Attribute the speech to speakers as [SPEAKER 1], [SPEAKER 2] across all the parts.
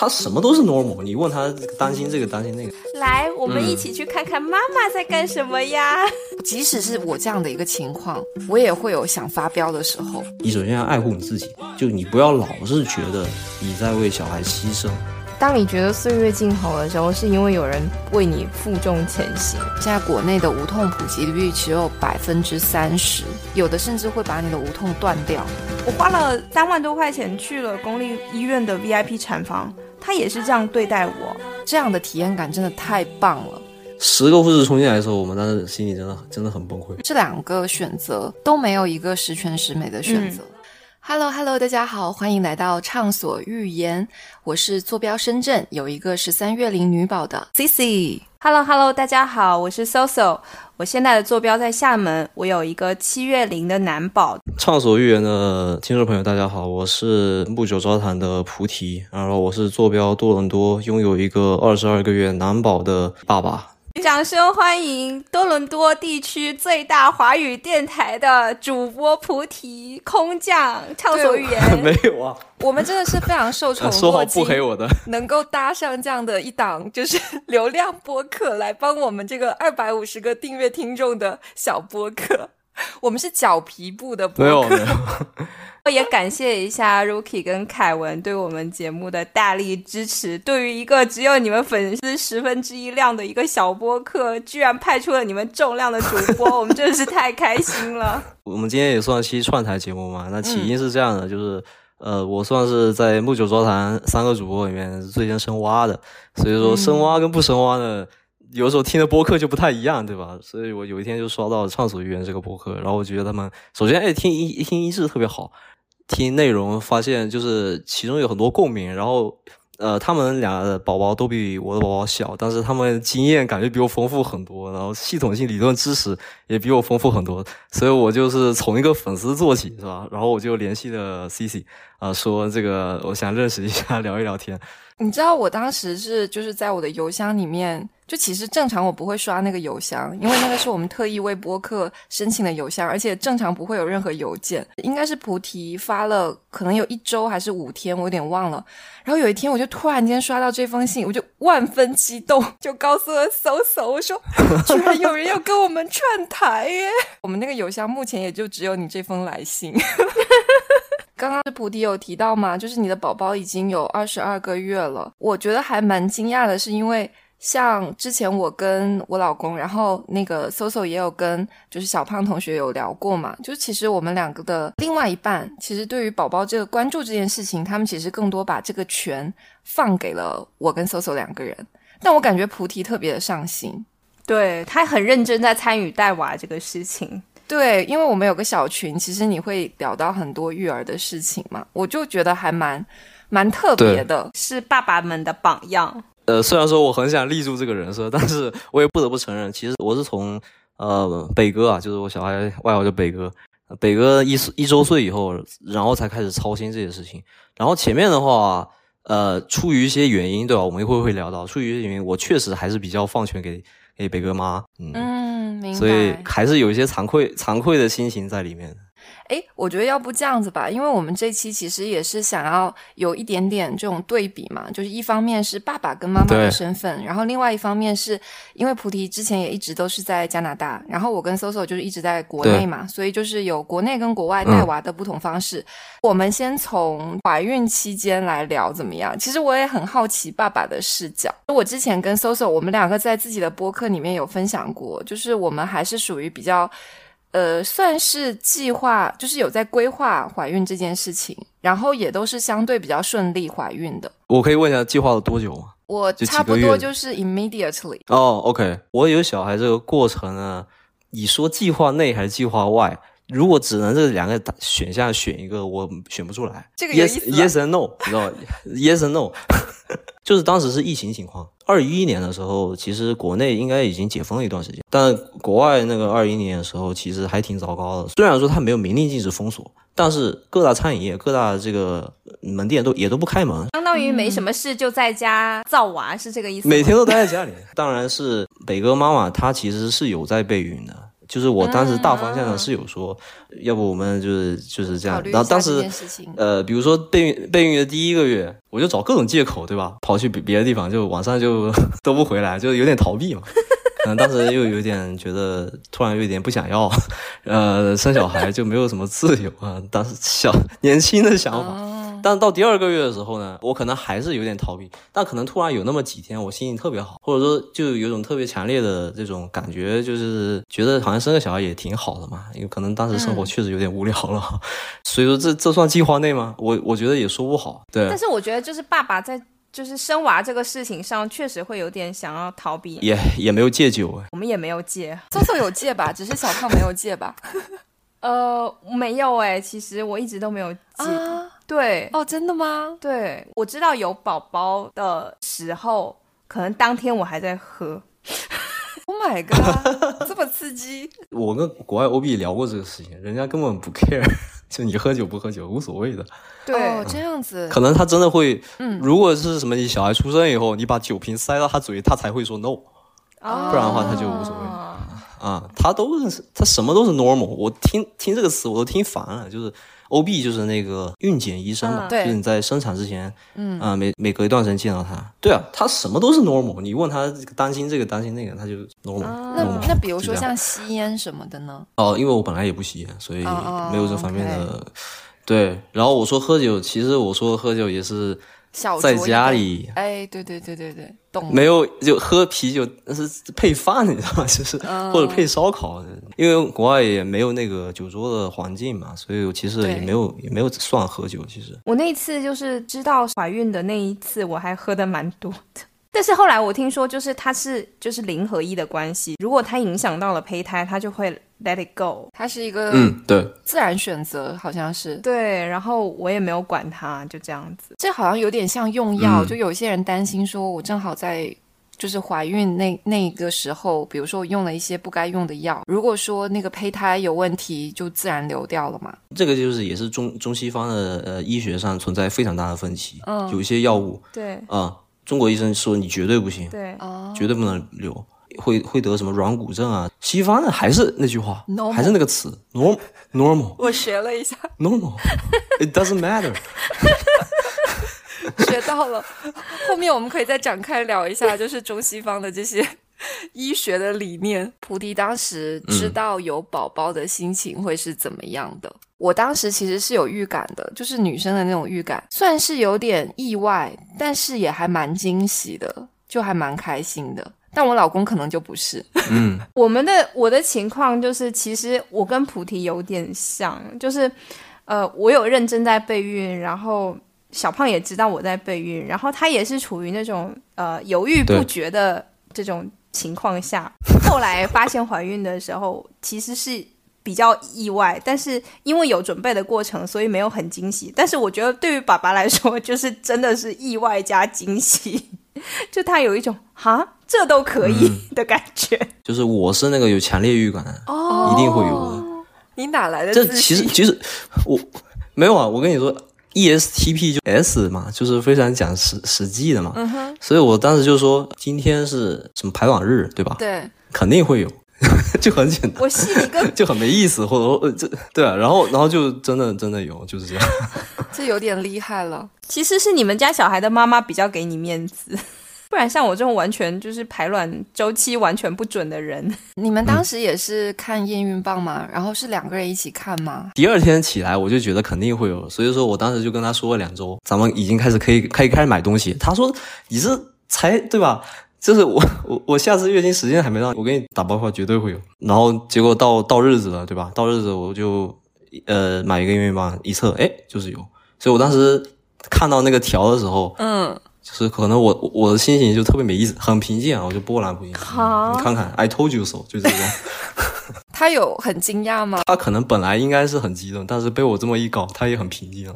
[SPEAKER 1] 他什么都是 normal，你问他担心这个担心那个。
[SPEAKER 2] 来，我们一起去看看妈妈在干什么呀？
[SPEAKER 3] 即使是我这样的一个情况，我也会有想发飙的时候。
[SPEAKER 1] 你首先要爱护你自己，就你不要老是觉得你在为小孩牺牲。
[SPEAKER 2] 当你觉得岁月静好的时候，是因为有人为你负重前行。
[SPEAKER 3] 现在国内的无痛普及率只有百分之三十，有的甚至会把你的无痛断掉。
[SPEAKER 2] 我花了三万多块钱去了公立医院的 VIP 产房，他也是这样对待我，
[SPEAKER 3] 这样的体验感真的太棒了。
[SPEAKER 1] 十个护士冲进来的时候，我们当时心里真的真的很崩溃。
[SPEAKER 3] 这两个选择都没有一个十全十美的选择。Hello Hello，大家好，欢迎来到畅所欲言。我是坐标深圳，有一个十三月龄女宝的 Cici。
[SPEAKER 2] Hello Hello，大家好，我是 Soso，我现在的坐标在厦门，我有一个七月龄的男宝。
[SPEAKER 1] 畅所欲言的听众朋友，大家好，我是不久招谈的菩提，然后我是坐标多伦多，拥有一个二十二个月男宝的爸爸。
[SPEAKER 2] 掌声欢迎多伦多地区最大华语电台的主播菩提空降，畅所欲言。
[SPEAKER 1] 没有啊，
[SPEAKER 3] 我们真的是非常受宠
[SPEAKER 1] 说好不黑我的，
[SPEAKER 3] 能够搭上这样的一档就是流量播客来帮我们这个二百五十个订阅听众的小播客。我们是脚皮部的播
[SPEAKER 1] 客。没有没有。
[SPEAKER 2] 也感谢一下 Rookie 跟凯文对我们节目的大力支持。对于一个只有你们粉丝十分之一量的一个小播客，居然派出了你们重量的主播，我们真的是太开心了。
[SPEAKER 1] 我们今天也算期串台节目嘛？那起因是这样的，就是呃，我算是在木九桌谈三个主播里面最先深挖的，所以说深挖跟不深挖呢，有时候听的播客就不太一样，对吧？所以我有一天就刷到《畅所欲言》这个播客，然后我觉得他们首先哎听一听音质特别好。听内容发现，就是其中有很多共鸣，然后，呃，他们俩的宝宝都比我的宝宝小，但是他们经验感觉比我丰富很多，然后系统性理论知识也比我丰富很多，所以我就是从一个粉丝做起，是吧？然后我就联系了 C C，啊，说这个我想认识一下，聊一聊天。
[SPEAKER 3] 你知道我当时是就是在我的邮箱里面。就其实正常我不会刷那个邮箱，因为那个是我们特意为播客申请的邮箱，而且正常不会有任何邮件。应该是菩提发了，可能有一周还是五天，我有点忘了。然后有一天我就突然间刷到这封信，我就万分激动，就告诉了搜搜，我说居然有人要跟我们串台耶！我们那个邮箱目前也就只有你这封来信。刚刚是菩提有提到嘛，就是你的宝宝已经有二十二个月了，我觉得还蛮惊讶的，是因为。像之前我跟我老公，然后那个 Soso 也有跟就是小胖同学有聊过嘛，就其实我们两个的另外一半，其实对于宝宝这个关注这件事情，他们其实更多把这个权放给了我跟 Soso 两个人。但我感觉菩提特别的上心，
[SPEAKER 2] 对他很认真在参与带娃这个事情。
[SPEAKER 3] 对，因为我们有个小群，其实你会聊到很多育儿的事情嘛，我就觉得还蛮蛮特别的，
[SPEAKER 2] 是爸爸们的榜样。
[SPEAKER 1] 呃，虽然说我很想立住这个人设，但是我也不得不承认，其实我是从呃北哥啊，就是我小孩外号叫北哥，北哥一一周岁以后，然后才开始操心这些事情。然后前面的话，呃，出于一些原因，对吧？我们一会儿会聊到，出于一些原因，我确实还是比较放权给给北哥妈，
[SPEAKER 3] 嗯，明白。
[SPEAKER 1] 所以还是有一些惭愧惭愧的心情在里面。
[SPEAKER 3] 哎，我觉得要不这样子吧，因为我们这期其实也是想要有一点点这种对比嘛，就是一方面是爸爸跟妈妈的身份，然后另外一方面是因为菩提之前也一直都是在加拿大，然后我跟 Soso 就是一直在国内嘛，所以就是有国内跟国外带娃的不同方式。我们先从怀孕期间来聊怎么样？其实我也很好奇爸爸的视角。我之前跟 Soso 我们两个在自己的播客里面有分享过，就是我们还是属于比较。呃，算是计划，就是有在规划怀孕这件事情，然后也都是相对比较顺利怀孕的。
[SPEAKER 1] 我可以问一下，计划了多久吗？
[SPEAKER 3] 我差不多就是 immediately。
[SPEAKER 1] 哦，OK，我有小孩这个过程呢，你说计划内还是计划外？如果只能这两个选项选一个，我选不出来。
[SPEAKER 3] 这个
[SPEAKER 1] yes yes and no，你知道吗？yes and no，就是当时是疫情情况。二一年的时候，其实国内应该已经解封了一段时间，但国外那个二一年的时候，其实还挺糟糕的。虽然说它没有明令禁止封锁，但是各大餐饮业、各大这个门店都也都不开门，
[SPEAKER 2] 相当于没什么事就在家造娃，是这个意思。
[SPEAKER 1] 每天都待在家里。当然是北哥妈妈，她其实是有在备孕的。就是我当时大方向上是有说，要不我们就是就是这样。然后当时呃，比如说备孕备孕的第一个月，我就找各种借口，对吧？跑去别别的地方，就晚上就 都不回来，就有点逃避嘛。可能当时又有点觉得，突然有点不想要，呃，生小孩就没有什么自由啊。当时小年轻的想法。但到第二个月的时候呢，我可能还是有点逃避，但可能突然有那么几天，我心情特别好，或者说就有种特别强烈的这种感觉，就是觉得好像生个小孩也挺好的嘛，因为可能当时生活确实有点无聊了，所以说这这算计划内吗？我我觉得也说不好。对，
[SPEAKER 2] 但是我觉得就是爸爸在就是生娃这个事情上，确实会有点想要逃避，
[SPEAKER 1] 也也没有戒酒，
[SPEAKER 2] 我们也没有戒，
[SPEAKER 3] 搜搜有戒吧，只是小胖没有戒吧。
[SPEAKER 2] 呃，没有哎，其实我一直都没有戒。对，
[SPEAKER 3] 哦，真的吗？
[SPEAKER 2] 对，我知道有宝宝的时候，可能当天我还在喝。
[SPEAKER 3] Oh my god，这么刺激！
[SPEAKER 1] 我跟国外 OB 聊过这个事情，人家根本不 care，就你喝酒不喝酒无所谓的。
[SPEAKER 3] 对，这样子。
[SPEAKER 1] 可能他真的会，嗯，如果是什么你小孩出生以后，你把酒瓶塞到他嘴，他才会说 no，不然的话他就无所谓。啊，他都是他什么都是 normal，我听听这个词我都听烦了。就是 O B 就是那个孕检医生嘛，就是你在生产之前，嗯啊，每每隔一段时间见到他。对啊，他什么都是 normal，你问他担心这个担心那个，他就 normal。
[SPEAKER 3] 那那比如说像吸烟什么的呢？
[SPEAKER 1] 哦，因为我本来也不吸烟，所以没有这方面的。对，然后我说喝酒，其实我说喝酒也是。在家里，
[SPEAKER 3] 哎，对对对对对，懂。
[SPEAKER 1] 没有就喝啤酒，那是配饭，你知道吗？就是或者配烧烤，因为国外也没有那个酒桌的环境嘛，所以我其实也没有也没有算喝酒。其实
[SPEAKER 2] 我那次就是知道怀孕的那一次，我还喝的蛮多的。但是后来我听说，就是它是就是零和一的关系，如果它影响到了胚胎，它就会 let it go，
[SPEAKER 3] 它是一个
[SPEAKER 1] 嗯对
[SPEAKER 3] 自然选择，好像是
[SPEAKER 2] 对。然后我也没有管它，就这样子。
[SPEAKER 3] 这好像有点像用药，就有些人担心说，我正好在就是怀孕那那个时候，比如说我用了一些不该用的药，如果说那个胚胎有问题，就自然流掉了嘛。
[SPEAKER 1] 这个就是也是中中西方的呃医学上存在非常大的分歧，嗯，有一些药物
[SPEAKER 2] 对
[SPEAKER 1] 啊。中国医生说你绝对不行，
[SPEAKER 2] 对，
[SPEAKER 1] 绝对不能留，会会得什么软骨症啊？西方的还是那句话，No 还是那个词，normal normal。
[SPEAKER 3] 我学了一下
[SPEAKER 1] ，normal，it doesn't matter。
[SPEAKER 3] 学到了，后面我们可以再展开聊一下，就是中西方的这些医学的理念。菩提当时知道有宝宝的心情会是怎么样的？我当时其实是有预感的，就是女生的那种预感，算是有点意外，但是也还蛮惊喜的，就还蛮开心的。但我老公可能就不是。
[SPEAKER 1] 嗯，
[SPEAKER 2] 我们的我的情况就是，其实我跟菩提有点像，就是呃，我有认真在备孕，然后小胖也知道我在备孕，然后他也是处于那种呃犹豫不决的这种情况下，后来发现怀孕的时候，其实是。比较意外，但是因为有准备的过程，所以没有很惊喜。但是我觉得对于爸爸来说，就是真的是意外加惊喜，就他有一种哈这都可以的感觉。
[SPEAKER 1] 就是我是那个有强烈预感，哦，一定会有的。
[SPEAKER 3] 你哪来的？
[SPEAKER 1] 这其实其实我没有啊，我跟你说，ESTP 就 S 嘛，就是非常讲实实际的嘛。嗯哼。所以我当时就说今天是什么排网日，对吧？
[SPEAKER 3] 对，
[SPEAKER 1] 肯定会有。就很简单，
[SPEAKER 2] 我信一个
[SPEAKER 1] 就很没意思，或者说呃这对啊，然后然后就真的真的有就是这样，
[SPEAKER 3] 这有点厉害了。
[SPEAKER 2] 其实是你们家小孩的妈妈比较给你面子，不然像我这种完全就是排卵周期完全不准的人，
[SPEAKER 3] 你们当时也是看验孕棒吗？然后是两个人一起看吗？
[SPEAKER 1] 第二天起来我就觉得肯定会有，所以说我当时就跟他说了两周，咱们已经开始可以可以开始买东西。他说你是才对吧？就是我 我我下次月经时间还没到，我给你打包话绝对会有。然后结果到到日子了，对吧？到日子我就呃买一个验孕棒一测，哎，就是有。所以我当时看到那个条的时候，
[SPEAKER 3] 嗯，
[SPEAKER 1] 就是可能我我的心情就特别没意思，很平静啊，我就波澜不惊。
[SPEAKER 2] 好，
[SPEAKER 1] 你看看，I told you so，就这种。
[SPEAKER 3] 他有很惊讶吗？
[SPEAKER 1] 他可能本来应该是很激动，但是被我这么一搞，他也很平静了。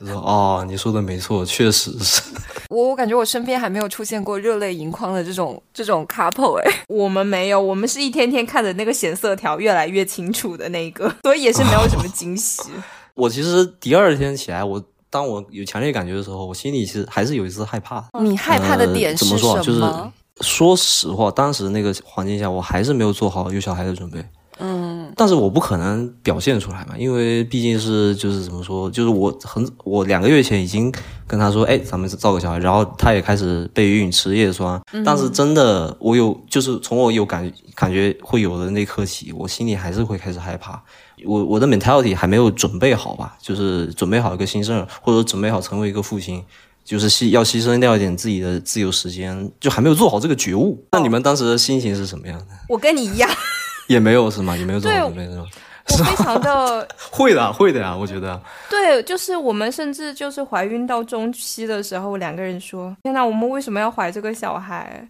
[SPEAKER 1] 就说哦，你说的没错，确实是。
[SPEAKER 3] 我我感觉我身边还没有出现过热泪盈眶的这种这种 couple 哎，
[SPEAKER 2] 我们没有，我们是一天天看着那个显色条越来越清楚的那个，所以也是没有什么惊喜。
[SPEAKER 1] 我其实第二天起来，我当我有强烈感觉的时候，我心里其实还是有一丝害怕。
[SPEAKER 3] 你害怕的点是
[SPEAKER 1] 什么？就是说实话，当时那个环境下，我还是没有做好有小孩的准备。但是我不可能表现出来嘛，因为毕竟是就是怎么说，就是我很我两个月前已经跟他说，哎，咱们造个小孩，然后他也开始备孕吃叶酸，但是真的我有就是从我有感感觉会有的那刻起，我心里还是会开始害怕，我我的 mentality 还没有准备好吧，就是准备好一个新生儿，或者准备好成为一个父亲。就是牺要牺牲掉一点自己的自由时间，就还没有做好这个觉悟。那你们当时的心情是什么样的？
[SPEAKER 2] 我跟你一样，
[SPEAKER 1] 也没有是吗？也没有做好准备是吗？
[SPEAKER 2] 我非常的
[SPEAKER 1] 会的，会的呀，我觉得。
[SPEAKER 2] 对，就是我们甚至就是怀孕到中期的时候，两个人说：“天呐，我们为什么要怀这个小孩？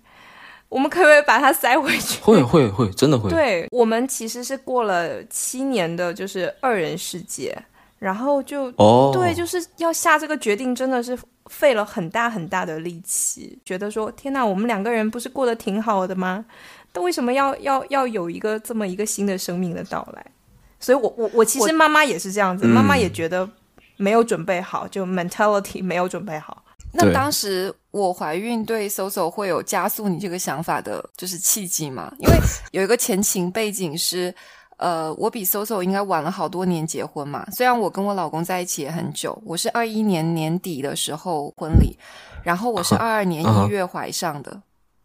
[SPEAKER 2] 我们可不可以把它塞回去？”
[SPEAKER 1] 会会会，真的会。
[SPEAKER 2] 对我们其实是过了七年的，就是二人世界，然后就
[SPEAKER 1] 哦，
[SPEAKER 2] 对，就是要下这个决定，真的是。费了很大很大的力气，觉得说天呐，我们两个人不是过得挺好的吗？但为什么要要要有一个这么一个新的生命的到来？所以，我我我其实妈妈也是这样子，妈妈也觉得没有准备好，就 mentality 没有准备好。
[SPEAKER 3] 那当时我怀孕对 Soso 会有加速你这个想法的，就是契机吗？因为有一个前情背景是。呃，我比 Soso 应该晚了好多年结婚嘛。虽然我跟我老公在一起也很久，我是二一年年底的时候婚礼，然后我是二二年一月怀上的。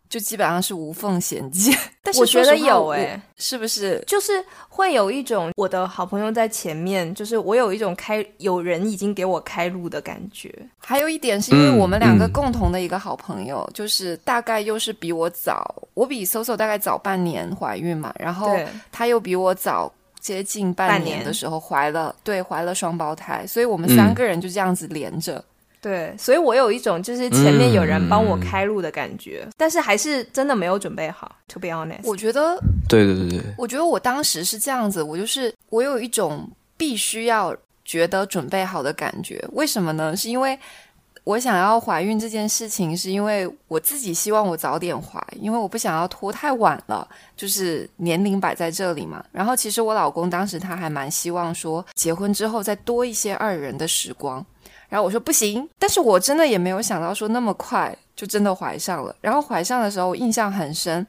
[SPEAKER 3] 就基本上是无缝衔接，但是
[SPEAKER 2] 我觉得有哎，
[SPEAKER 3] 是不是？
[SPEAKER 2] 就是会有一种我的好朋友在前面，就是我有一种开有人已经给我开路的感觉。
[SPEAKER 3] 还有一点是因为我们两个共同的一个好朋友，就是大概又是比我早，我比 Soso 大概早半年怀孕嘛，然后他又比我早接近半年的时候怀了，对，怀了双胞胎，所以我们三个人就这样子连着。
[SPEAKER 2] 对，所以我有一种就是前面有人帮我开路的感觉，但是还是真的没有准备好。To be honest，
[SPEAKER 3] 我觉得，
[SPEAKER 1] 对对对对，
[SPEAKER 3] 我觉得我当时是这样子，我就是我有一种必须要觉得准备好的感觉。为什么呢？是因为我想要怀孕这件事情，是因为我自己希望我早点怀，因为我不想要拖太晚了，就是年龄摆在这里嘛。然后其实我老公当时他还蛮希望说，结婚之后再多一些二人的时光。然后我说不行，但是我真的也没有想到说那么快就真的怀上了。然后怀上的时候，我印象很深。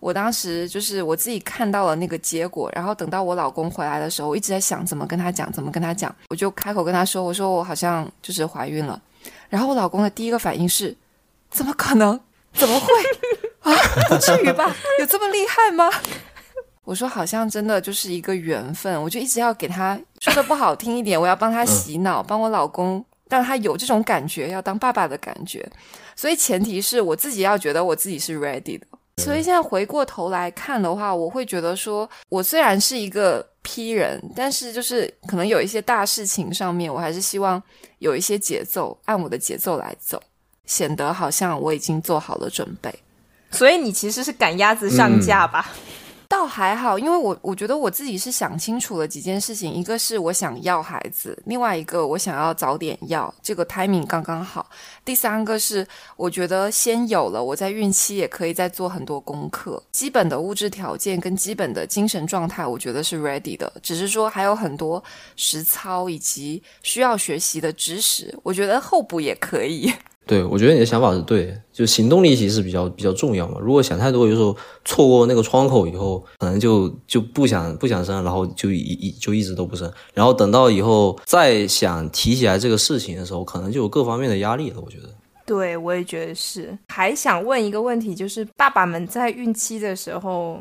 [SPEAKER 3] 我当时就是我自己看到了那个结果，然后等到我老公回来的时候，我一直在想怎么跟他讲，怎么跟他讲。我就开口跟他说：“我说我好像就是怀孕了。”然后我老公的第一个反应是：“怎么可能？怎么会啊？不至于吧？有这么厉害吗？” 我说：“好像真的就是一个缘分。”我就一直要给他说的不好听一点，我要帮他洗脑，帮我老公。让他有这种感觉，要当爸爸的感觉，所以前提是我自己要觉得我自己是 ready 的。所以现在回过头来看的话，我会觉得说，我虽然是一个 P 人，但是就是可能有一些大事情上面，我还是希望有一些节奏，按我的节奏来走，显得好像我已经做好了准备。
[SPEAKER 2] 所以你其实是赶鸭子上架吧？
[SPEAKER 3] 倒还好，因为我我觉得我自己是想清楚了几件事情，一个是我想要孩子，另外一个我想要早点要，这个 timing 刚刚好。第三个是我觉得先有了，我在孕期也可以再做很多功课，基本的物质条件跟基本的精神状态，我觉得是 ready 的，只是说还有很多实操以及需要学习的知识，我觉得后补也可以。
[SPEAKER 1] 对，我觉得你的想法是对，就行动力其实比较比较重要嘛。如果想太多，有时候错过那个窗口以后，可能就就不想不想生，然后就一一就一直都不生，然后等到以后再想提起来这个事情的时候，可能就有各方面的压力了。我觉得，
[SPEAKER 2] 对我也觉得是。还想问一个问题，就是爸爸们在孕期的时候，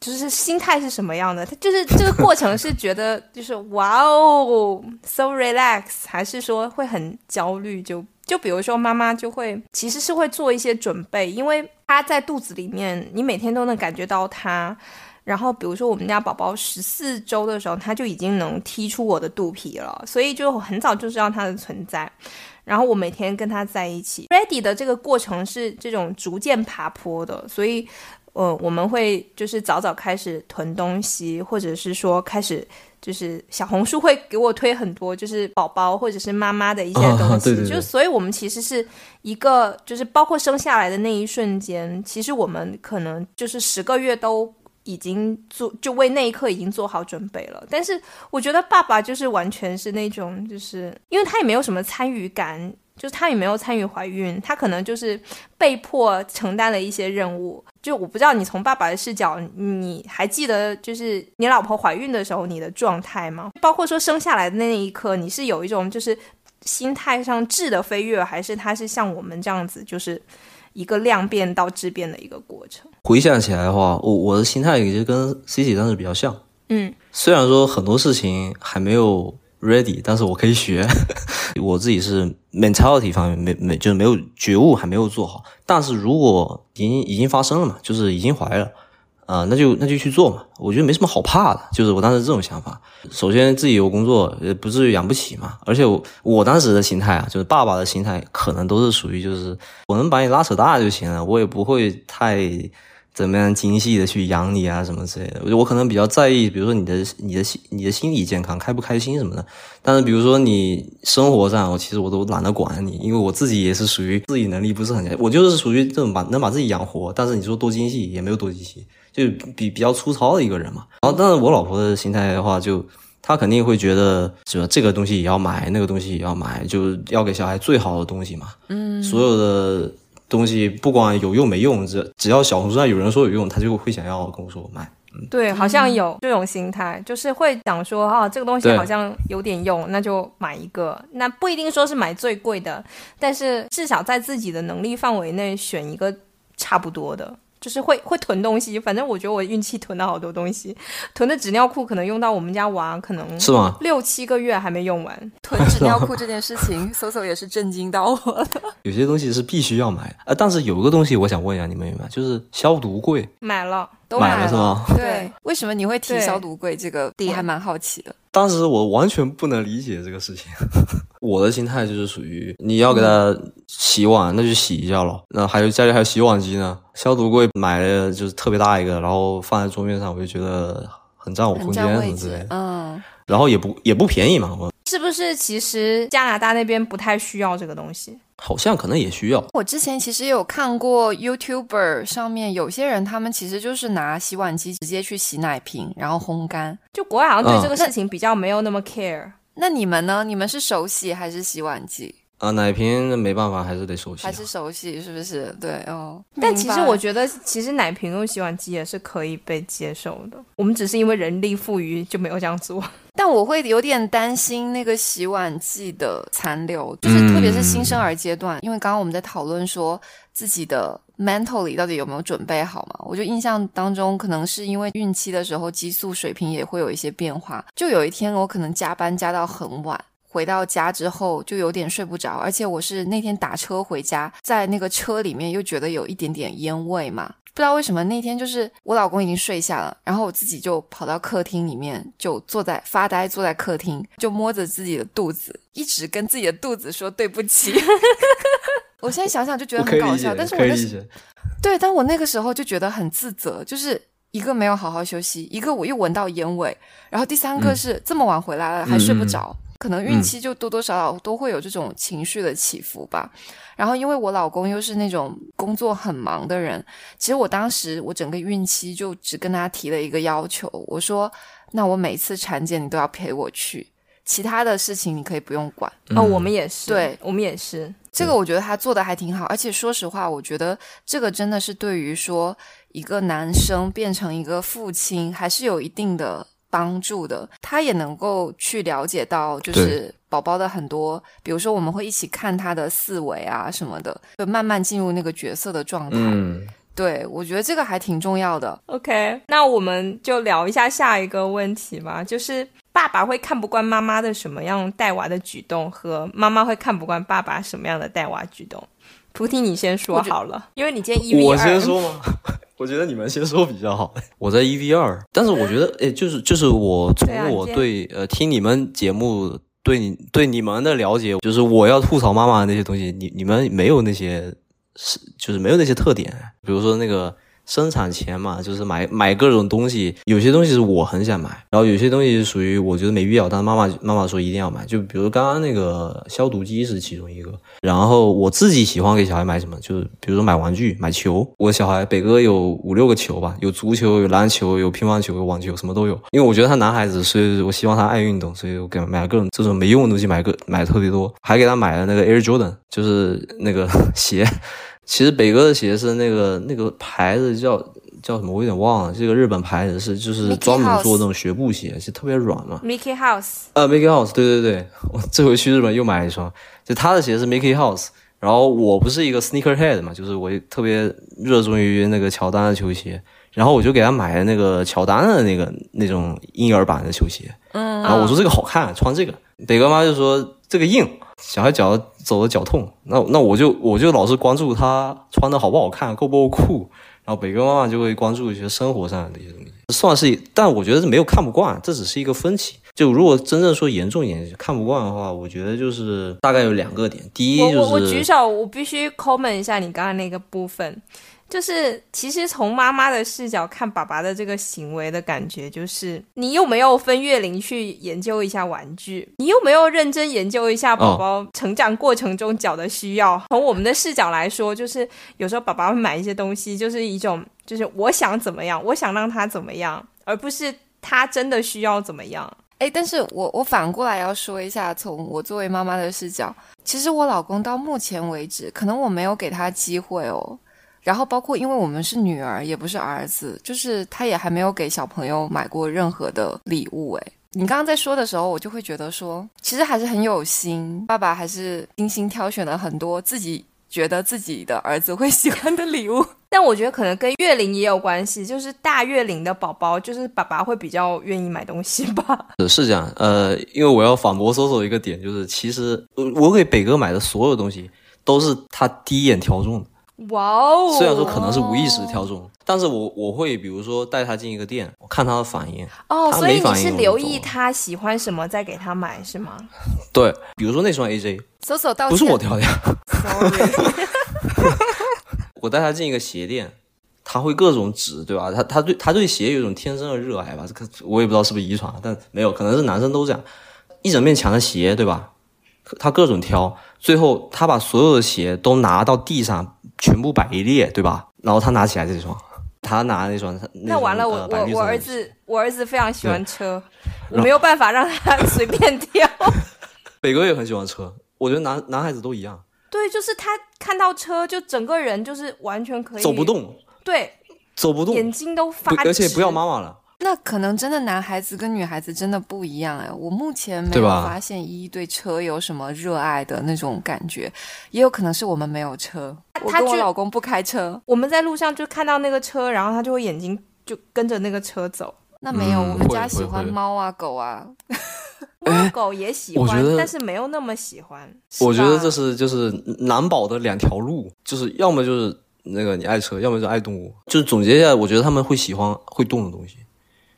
[SPEAKER 2] 就是心态是什么样的？他就是这个过程是觉得就是哇哦，so relax，还是说会很焦虑？就就比如说，妈妈就会其实是会做一些准备，因为她在肚子里面，你每天都能感觉到她。然后，比如说我们家宝宝十四周的时候，他就已经能踢出我的肚皮了，所以就很早就知道他的存在。然后我每天跟他在一起，ready 的这个过程是这种逐渐爬坡的，所以。呃，我们会就是早早开始囤东西，或者是说开始就是小红书会给我推很多就是宝宝或者是妈妈的一些东
[SPEAKER 1] 西，
[SPEAKER 2] 就所以我们其实是一个就是包括生下来的那一瞬间，其实我们可能就是十个月都已经做就为那一刻已经做好准备了。但是我觉得爸爸就是完全是那种就是因为他也没有什么参与感。就是他也没有参与怀孕，他可能就是被迫承担了一些任务。就我不知道你从爸爸的视角，你还记得就是你老婆怀孕的时候你的状态吗？包括说生下来的那一刻，你是有一种就是心态上质的飞跃，还是他是像我们这样子，就是一个量变到质变的一个过程？
[SPEAKER 1] 回想起来的话，我我的心态也就跟 C C 当时比较像。
[SPEAKER 2] 嗯，
[SPEAKER 1] 虽然说很多事情还没有。ready，但是我可以学。我自己是 mentality 方面没没就是没有觉悟，还没有做好。但是如果已经已经发生了嘛，就是已经怀了，啊，那就那就去做嘛。我觉得没什么好怕的，就是我当时这种想法。首先自己有工作，也不至于养不起嘛。而且我我当时的心态啊，就是爸爸的心态，可能都是属于就是我能把你拉扯大就行了，我也不会太。怎么样精细的去养你啊，什么之类的？我我可能比较在意，比如说你的你的心你的心理健康，开不开心什么的。但是比如说你生活上，我其实我都懒得管你，因为我自己也是属于自己能力不是很强，我就是属于这种把能把自己养活。但是你说多精细也没有多精细，就比比较粗糙的一个人嘛。然后，但是我老婆的心态的话，就她肯定会觉得，是吧？这个东西也要买，那个东西也要买，就要给小孩最好的东西嘛。嗯，所有的。东西不管有用没用，只只要小红书上有人说有用，他就会想要跟我说买。
[SPEAKER 2] 对，好像有这种心态，就是会想说啊，这个东西好像有点用，那就买一个。那不一定说是买最贵的，但是至少在自己的能力范围内选一个差不多的。就是会会囤东西，反正我觉得我运气囤了好多东西，囤的纸尿裤可能用到我们家娃可能
[SPEAKER 1] 是吗？
[SPEAKER 2] 六七个月还没用完。
[SPEAKER 3] 囤纸尿裤这件事情，搜搜也是震惊到我了。
[SPEAKER 1] 有些东西是必须要买，啊，但是有个东西我想问一下你们有没有，就是消毒柜
[SPEAKER 2] 买了，
[SPEAKER 3] 都
[SPEAKER 1] 买了是吗？
[SPEAKER 3] 对，为什么你会提消毒柜这个？我还蛮好奇的。
[SPEAKER 1] 当时我完全不能理解这个事情，我的心态就是属于你要给他洗碗，那就洗一下咯。那还有家里还有洗碗机呢，消毒柜买的就是特别大一个，然后放在桌面上，我就觉得很占我空间什么之类的。嗯，然后也不也不便宜嘛，我
[SPEAKER 2] 是不是？其实加拿大那边不太需要这个东西。
[SPEAKER 1] 好像可能也需要。
[SPEAKER 3] 我之前其实有看过 YouTuber 上面有些人，他们其实就是拿洗碗机直接去洗奶瓶，然后烘干。
[SPEAKER 2] 就国外好像对这个事情比较没有那么 care。
[SPEAKER 3] 那你们呢？你们是手洗还是洗碗机？
[SPEAKER 1] 啊，奶瓶没办法，还是得手洗。
[SPEAKER 3] 还是手洗，是不是？对哦。
[SPEAKER 2] 但其实我觉得，其实奶瓶用洗碗机也是可以被接受的。我们只是因为人力富余就没有这样做。
[SPEAKER 3] 但我会有点担心那个洗碗剂的残留，就是特别是新生儿阶段，因为刚刚我们在讨论说自己的 mentally 到底有没有准备好嘛？我就印象当中，可能是因为孕期的时候激素水平也会有一些变化。就有一天我可能加班加到很晚，回到家之后就有点睡不着，而且我是那天打车回家，在那个车里面又觉得有一点点烟味嘛。不知道为什么那天就是我老公已经睡下了，然后我自己就跑到客厅里面，就坐在发呆，坐在客厅就摸着自己的肚子，一直跟自己的肚子说对不起。我现在想想就觉得很搞笑，但是我那时对，但我那个时候就觉得很自责，就是一个没有好好休息，一个我又闻到烟味，然后第三个是这么晚回来了还睡不着。可能孕期就多多少少都会有这种情绪的起伏吧。然后因为我老公又是那种工作很忙的人，其实我当时我整个孕期就只跟他提了一个要求，我说：“那我每次产检你都要陪我去，其他的事情你可以不用管。”
[SPEAKER 2] 哦，我们也是，
[SPEAKER 3] 对
[SPEAKER 2] 我们也是。
[SPEAKER 3] 这个我觉得他做的还挺好，而且说实话，我觉得这个真的是对于说一个男生变成一个父亲还是有一定的。帮助的，他也能够去了解到，就是宝宝的很多，比如说我们会一起看他的思维啊什么的，就慢慢进入那个角色的状态。嗯，对我觉得这个还挺重要的。
[SPEAKER 2] OK，那我们就聊一下下一个问题吧，就是爸爸会看不惯妈妈的什么样带娃的举动，和妈妈会看不惯爸爸什么样的带娃举动。菩提，你先说好了，因为你今天一 v
[SPEAKER 1] 二。我先说吗？我觉得你们先说比较好。我在一 v 二，但是我觉得，哎，就是就是我从我对呃听你们节目对你对你们的了解，就是我要吐槽妈妈的那些东西，你你们没有那些是就是没有那些特点，比如说那个生产前嘛，就是买买各种东西，有些东西是我很想买，然后有些东西是属于我觉得没必要，但妈妈妈妈说一定要买，就比如刚刚那个消毒机是其中一个。然后我自己喜欢给小孩买什么，就是比如说买玩具、买球。我小孩北哥有五六个球吧，有足球、有篮球、有乒乓球、有网球，什么都有。因为我觉得他男孩子，所以我希望他爱运动，所以我给他买各种这种没用的东西，买个买特别多，还给他买了那个 Air Jordan，就是那个 鞋。其实北哥的鞋是那个那个牌子叫叫什么，我有点忘了。这个日本牌子是就是专门做那种学步鞋，就特别软嘛。
[SPEAKER 2] Mickey House，
[SPEAKER 1] 呃，Mickey House，对对对，我这回去日本又买了一双。就他的鞋是 Mickey House，然后我不是一个 sneaker head 嘛，就是我特别热衷于那个乔丹的球鞋，然后我就给他买了那个乔丹的那个那种婴儿版的球鞋。嗯，然后我说这个好看，穿这个。北哥妈就说这个硬。小孩脚走的脚痛，那那我就我就老是关注他穿的好不好看，够不够酷。然后北哥妈妈就会关注一些生活上的一些东西，算是，但我觉得是没有看不惯，这只是一个分歧。就如果真正说严重一点看不惯的话，我觉得就是大概有两个点。第一就是
[SPEAKER 2] 我我举手，我必须 comment 一下你刚刚那个部分。就是其实从妈妈的视角看爸爸的这个行为的感觉，就是你有没有分月龄去研究一下玩具？你有没有认真研究一下宝宝成长过程中脚的需要？从我们的视角来说，就是有时候爸爸会买一些东西，就是一种就是我想怎么样，我想让他怎么样，而不是他真的需要怎么样。
[SPEAKER 3] 哎，但是我我反过来要说一下，从我作为妈妈的视角，其实我老公到目前为止，可能我没有给他机会哦。然后包括，因为我们是女儿，也不是儿子，就是他也还没有给小朋友买过任何的礼物。诶，你刚刚在说的时候，我就会觉得说，其实还是很有心，爸爸还是精心挑选了很多自己觉得自己的儿子会喜欢的礼物。
[SPEAKER 2] 但我觉得可能跟月龄也有关系，就是大月龄的宝宝，就是爸爸会比较愿意买东西吧。
[SPEAKER 1] 是这样，呃，因为我要反驳搜索一个点，就是其实我给北哥买的所有东西，都是他第一眼挑中的。
[SPEAKER 2] 哇哦！
[SPEAKER 1] 虽然说可能是无意识挑中，但是我我会比如说带他进一个店，我看他的反应。
[SPEAKER 2] 哦，所以你是留意他喜欢什么再给他买是吗？
[SPEAKER 1] 对，比如说那双 AJ，
[SPEAKER 3] 搜搜到
[SPEAKER 1] 不是我挑的。呀。我带他进一个鞋店，他会各种指，对吧？他他对他对鞋有一种天生的热爱吧？这个我也不知道是不是遗传，但没有，可能是男生都这样，一整面墙的鞋，对吧？他各种挑，最后他把所有的鞋都拿到地上，全部摆一列，对吧？然后他拿起来这双，他拿那双，
[SPEAKER 2] 那完了，我我我儿子，我儿子非常喜欢车，我没有办法让他随便挑。
[SPEAKER 1] 北哥也很喜欢车，我觉得男男孩子都一样。
[SPEAKER 2] 对，就是他看到车就整个人就是完全可以
[SPEAKER 1] 走不动，
[SPEAKER 2] 对，
[SPEAKER 1] 走不动，
[SPEAKER 2] 眼睛都发，
[SPEAKER 1] 而且不要妈妈了。
[SPEAKER 3] 那可能真的男孩子跟女孩子真的不一样哎，我目前没有发现依依对车有什么热爱的那种感觉，也有可能是我们没有车，我跟我老公不开车，
[SPEAKER 2] 我们在路上就看到那个车，然后他就会眼睛就跟着那个车走。
[SPEAKER 3] 那没有，我们家喜欢猫啊狗啊，
[SPEAKER 2] 猫狗也喜欢，但是没有那么喜欢。
[SPEAKER 1] 我觉得这是就是难保的两条路，就是要么就是那个你爱车，要么就爱动物。就是总结一下，我觉得他们会喜欢会动的东西。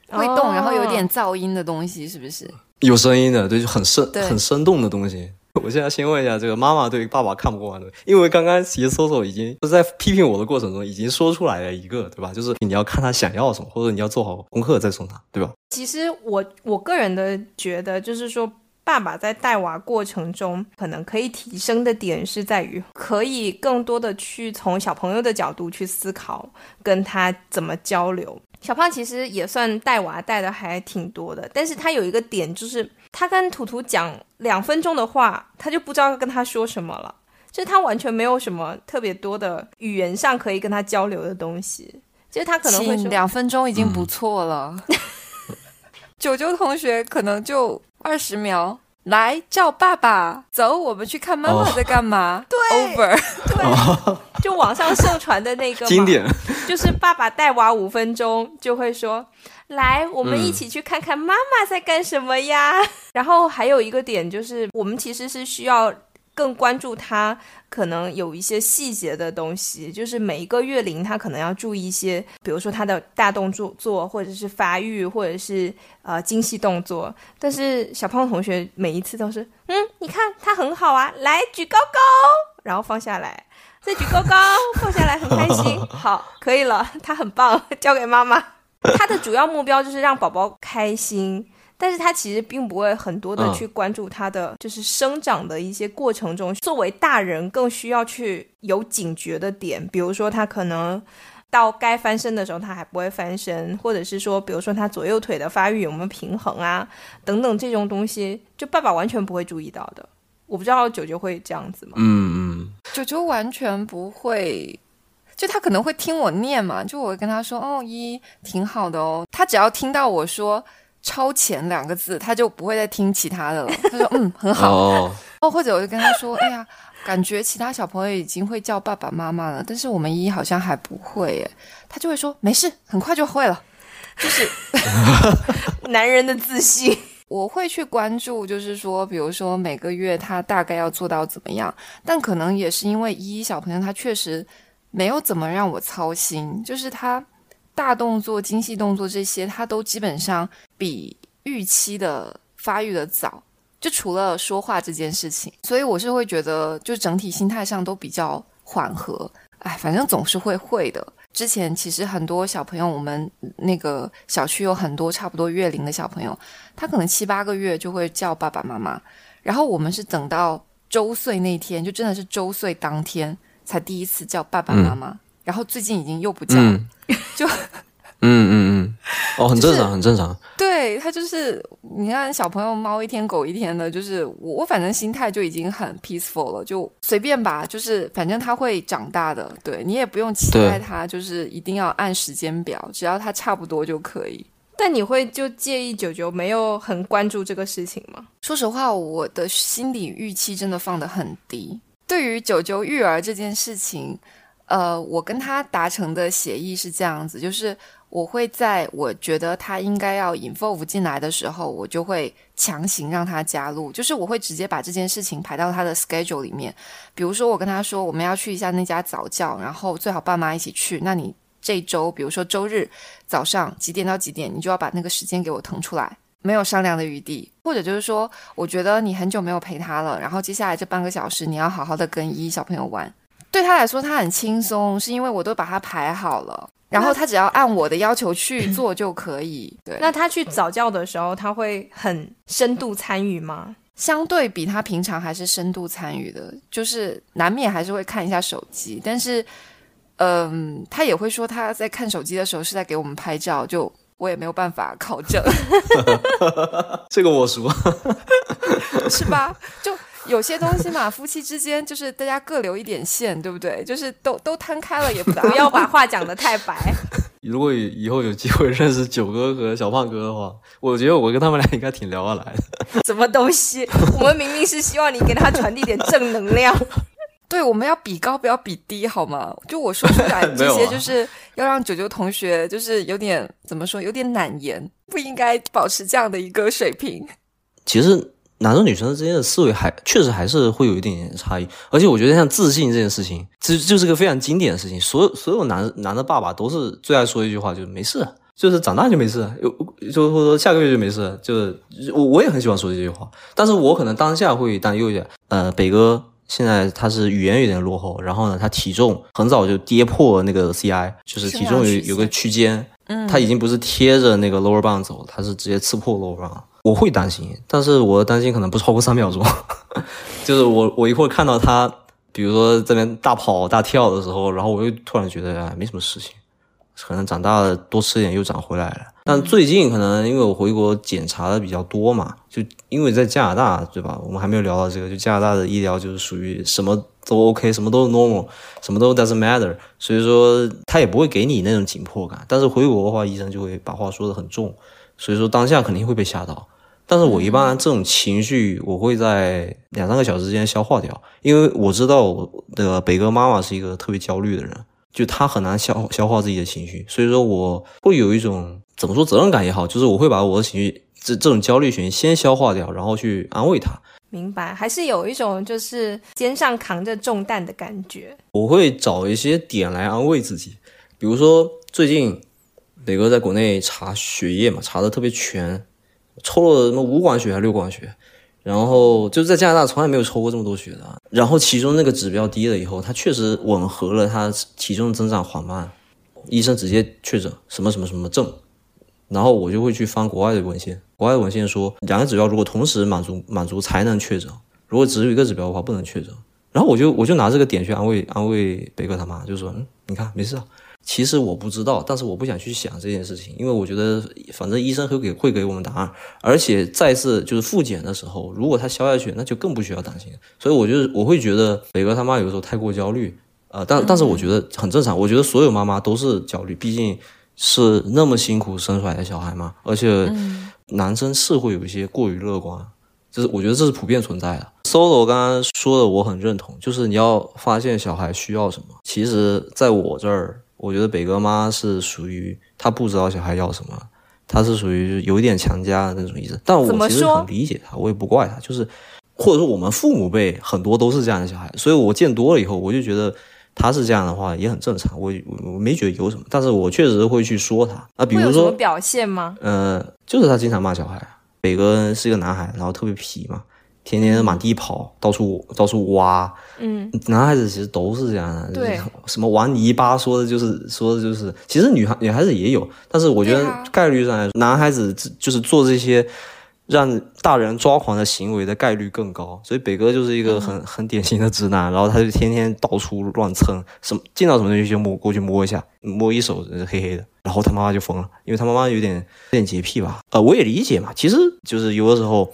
[SPEAKER 3] 会动，然后有点噪音的东西，是不是？
[SPEAKER 1] 有声音的，对，就很生、很生动的东西。我现在先问一下，这个妈妈对爸爸看不惯的，因为刚刚其实搜搜已经是在批评我的过程中已经说出来了一个，对吧？就是你要看他想要什么，或者你要做好功课再送他，对吧？
[SPEAKER 2] 其实我我个人的觉得，就是说爸爸在带娃过程中，可能可以提升的点是在于，可以更多的去从小朋友的角度去思考，跟他怎么交流。小胖其实也算带娃带的还挺多的，但是他有一个点，就是他跟图图讲两分钟的话，他就不知道跟他说什么了，就是他完全没有什么特别多的语言上可以跟他交流的东西，就是他可能会说
[SPEAKER 3] 两分钟已经不错了，九九同学可能就二十秒。来叫爸爸走，我们去看妈妈在干嘛。
[SPEAKER 2] 对
[SPEAKER 3] ，over，
[SPEAKER 2] 对，就网上盛传的那个
[SPEAKER 1] 经典，
[SPEAKER 2] 就是爸爸带娃五分钟就会说，来，我们一起去看看妈妈在干什么呀。然后还有一个点就是，我们其实是需要。更关注他可能有一些细节的东西，就是每一个月龄他可能要注意一些，比如说他的大动作做，或者是发育，或者是呃精细动作。但是小胖同学每一次都是，嗯，你看他很好啊，来举高高，然后放下来，再举高高，放下来，很开心。好，可以了，他很棒，交给妈妈。他的主要目标就是让宝宝开心，但是他其实并不会很多的
[SPEAKER 1] 嗯
[SPEAKER 2] 去关注他的就是生长的一些过程中，作为大人更需要去有警觉的点，比如说他可能。到该翻身的时候，他还不会翻身，或者是说，比如说他左右腿的发育有没有平衡啊，等等这种东西，就爸爸完全不会注意到的。我不知道九九会这样子吗？
[SPEAKER 1] 嗯嗯，
[SPEAKER 3] 九九完全不会，就他可能会听我念嘛，就我跟他说，哦，一挺好的哦。他只要听到我说“超前”两个字，他就不会再听其他的了。他说，嗯，很好。
[SPEAKER 1] 哦，
[SPEAKER 3] 哦，或者我就跟他说，哎呀，感觉其他小朋友已经会叫爸爸妈妈了，但是我们一好像还不会耶。他就会说，没事，很快就会了。就是
[SPEAKER 2] 男人的自信。
[SPEAKER 3] 我会去关注，就是说，比如说每个月他大概要做到怎么样，但可能也是因为依依小朋友他确实没有怎么让我操心，就是他大动作、精细动作这些，他都基本上比预期的发育的早，就除了说话这件事情，所以我是会觉得，就整体心态上都比较缓和。哎，反正总是会会的。之前其实很多小朋友，我们那个小区有很多差不多月龄的小朋友，他可能七八个月就会叫爸爸妈妈，然后我们是等到周岁那天，就真的是周岁当天才第一次叫爸爸妈妈，然后最近已经又不叫了，
[SPEAKER 1] 嗯，
[SPEAKER 3] 就
[SPEAKER 1] 嗯嗯嗯，哦，很正
[SPEAKER 3] 就是
[SPEAKER 1] 常，很正常。
[SPEAKER 3] 对他就是你看小朋友猫一天狗一天的，就是我我反正心态就已经很 peaceful 了，就随便吧，就是反正他会长大的，对你也不用期待
[SPEAKER 1] 对
[SPEAKER 3] 他就是一定要按时间表，只要他差不多就可以。
[SPEAKER 2] 但你会就介意九九没有很关注这个事情吗？
[SPEAKER 3] 说实话，我的心理预期真的放得很低。对于九九育儿这件事情，呃，我跟他达成的协议是这样子，就是我会在我觉得他应该要 involve 进来的时候，我就会强行让他加入，就是我会直接把这件事情排到他的 schedule 里面。比如说，我跟他说我们要去一下那家早教，然后最好爸妈一起去。那你这周，比如说周日早上几点到几点，你就要把那个时间给我腾出来。没有商量的余地，或者就是说，我觉得你很久没有陪他了，然后接下来这半个小时你要好好的跟一小朋友玩。对他来说，他很轻松，是因为我都把他排好了，然后他只要按我的要求去做就可以。对，
[SPEAKER 2] 那他去早教的时候，他会很深度参与吗？
[SPEAKER 3] 相对比他平常还是深度参与的，就是难免还是会看一下手机，但是，嗯，他也会说他在看手机的时候是在给我们拍照，就我也没有办法考证。
[SPEAKER 1] 这个我熟。
[SPEAKER 3] 是吧？就有些东西嘛，夫妻之间就是大家各留一点线，对不对？就是都都摊开了，也不
[SPEAKER 2] 不要把话讲的太白。
[SPEAKER 1] 如果以后有机会认识九哥和小胖哥的话，我觉得我跟他们俩应该挺聊得来的。
[SPEAKER 2] 什么东西？我们明明是希望你给他传递点正能量。
[SPEAKER 3] 对，我们要比高，不要比低，好吗？就我说出来这些，就是要让九九同学，就是有点怎么说，有点难言，不应该保持这样的一个水平。
[SPEAKER 1] 其实男生女生之间的思维还确实还是会有一点点差异，而且我觉得像自信这件事情，这就是个非常经典的事情。所有所有男男的爸爸都是最爱说一句话，就是没事，就是长大就没事，有就或者说下个月就没事。就是我我也很喜欢说这句话，但是我可能当下会担忧一点。呃，北哥现在他是语言有点落后，然后呢，他体重很早就跌破那个 CI，就是体重有有个区间，
[SPEAKER 3] 嗯，
[SPEAKER 1] 他已经不是贴着那个 lower bound 走，他是直接刺破 lower bound。我会担心，但是我担心可能不超过三秒钟，就是我我一会儿看到他，比如说这边大跑大跳的时候，然后我又突然觉得哎没什么事情，可能长大了多吃点又长回来了。但最近可能因为我回国检查的比较多嘛，就因为在加拿大对吧？我们还没有聊到这个，就加拿大的医疗就是属于什么都 OK，什么都 normal，什么都 doesn't matter，所以说他也不会给你那种紧迫感。但是回国的话，医生就会把话说得很重，所以说当下肯定会被吓到。但是我一般这种情绪，我会在两三个小时之间消化掉，因为我知道我的北哥妈妈是一个特别焦虑的人，就她很难消消化自己的情绪，所以说我会有一种怎么说责任感也好，就是我会把我的情绪这这种焦虑情绪先消化掉，然后去安慰她。
[SPEAKER 2] 明白，还是有一种就是肩上扛着重担的感觉。
[SPEAKER 1] 我会找一些点来安慰自己，比如说最近北哥在国内查血液嘛，查的特别全，抽了什么五管血还是六管血，然后就在加拿大从来没有抽过这么多血的，然后其中那个指标低了以后，他确实吻合了他体重增长缓慢，医生直接确诊什么什么什么症，然后我就会去翻国外的文献，国外的文献说两个指标如果同时满足满足才能确诊，如果只有一个指标的话不能确诊，然后我就我就拿这个点去安慰安慰北哥他妈，就说嗯你看没事啊。其实我不知道，但是我不想去想这件事情，因为我觉得反正医生会给会给我们答案，而且再次就是复检的时候，如果他消下去，那就更不需要担心。所以我就是我会觉得北哥他妈有时候太过焦虑，呃，但但是我觉得很正常，我觉得所有妈妈都是焦虑，毕竟是那么辛苦生出来的小孩嘛，而且男生是会有一些过于乐观，就是我觉得这是普遍存在的。solo 刚刚说的我很认同，就是你要发现小孩需要什么，其实在我这儿。我觉得北哥妈是属于他不知道小孩要什么，他是属于有点强加的那种意思。但我其实很理解他，我也不怪他，就是或者说我们父母辈很多都是这样的小孩，所以我见多了以后，我就觉得他是这样的话也很正常。我我没觉得有什么，但是我确实会去说他啊，比如说
[SPEAKER 2] 表现吗？
[SPEAKER 1] 呃，就是他经常骂小孩。北哥是一个男孩，然后特别皮嘛。天天满地跑，到处到处挖，
[SPEAKER 2] 嗯，
[SPEAKER 1] 男孩子其实都是这样的，
[SPEAKER 2] 对，
[SPEAKER 1] 什么玩泥巴，说的就是说的就是，其实女孩女孩子也有，但是我觉得概率上来说，男孩子就是做这些让大人抓狂的行为的概率更高，所以北哥就是一个很很典型的直男，然后他就天天到处乱蹭，什么见到什么东西就摸过去摸一下，摸一手黑黑的，然后他妈妈就疯了，因为他妈妈有点有点洁癖吧，呃，我也理解嘛，其实就是有的时候。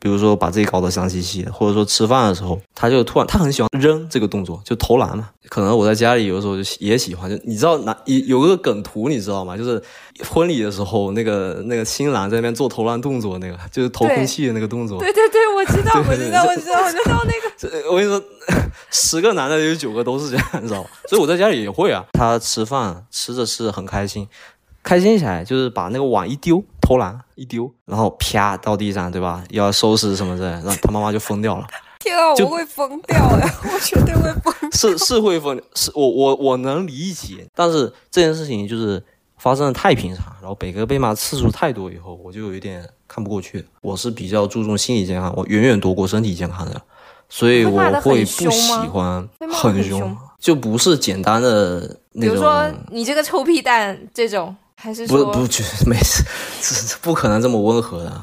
[SPEAKER 1] 比如说把自己搞得脏兮兮的，或者说吃饭的时候，他就突然他很喜欢扔这个动作，就投篮嘛。可能我在家里有的时候就也喜欢，就你知道哪有有个梗图你知道吗？就是婚礼的时候那个那个新郎在那边做投篮动作，那个就是投空气的那个动作。
[SPEAKER 2] 对对对，我知道，我知道，我知道，我知道那
[SPEAKER 1] 个。我跟你说，十个男的有九个都是这样，你知道吗？所以我在家里也会啊。他吃饭吃着吃着很开心。开心起来就是把那个碗一丢，投篮一丢，然后啪到地上，对吧？要收拾什么的，然后他妈妈就疯掉了。
[SPEAKER 3] 天啊，我会疯掉呀！我绝对会疯。
[SPEAKER 1] 是是会疯，是我我我能理解，但是这件事情就是发生的太平常，然后北哥被骂次数太多以后，我就有一点看不过去。我是比较注重心理健康，我远远多过身体健康的，所以我会不喜欢很
[SPEAKER 2] 凶，
[SPEAKER 1] 就不是简单的那
[SPEAKER 2] 种。比如说你这个臭屁蛋这种。还是
[SPEAKER 1] 不不，没事，不可能这么温和的，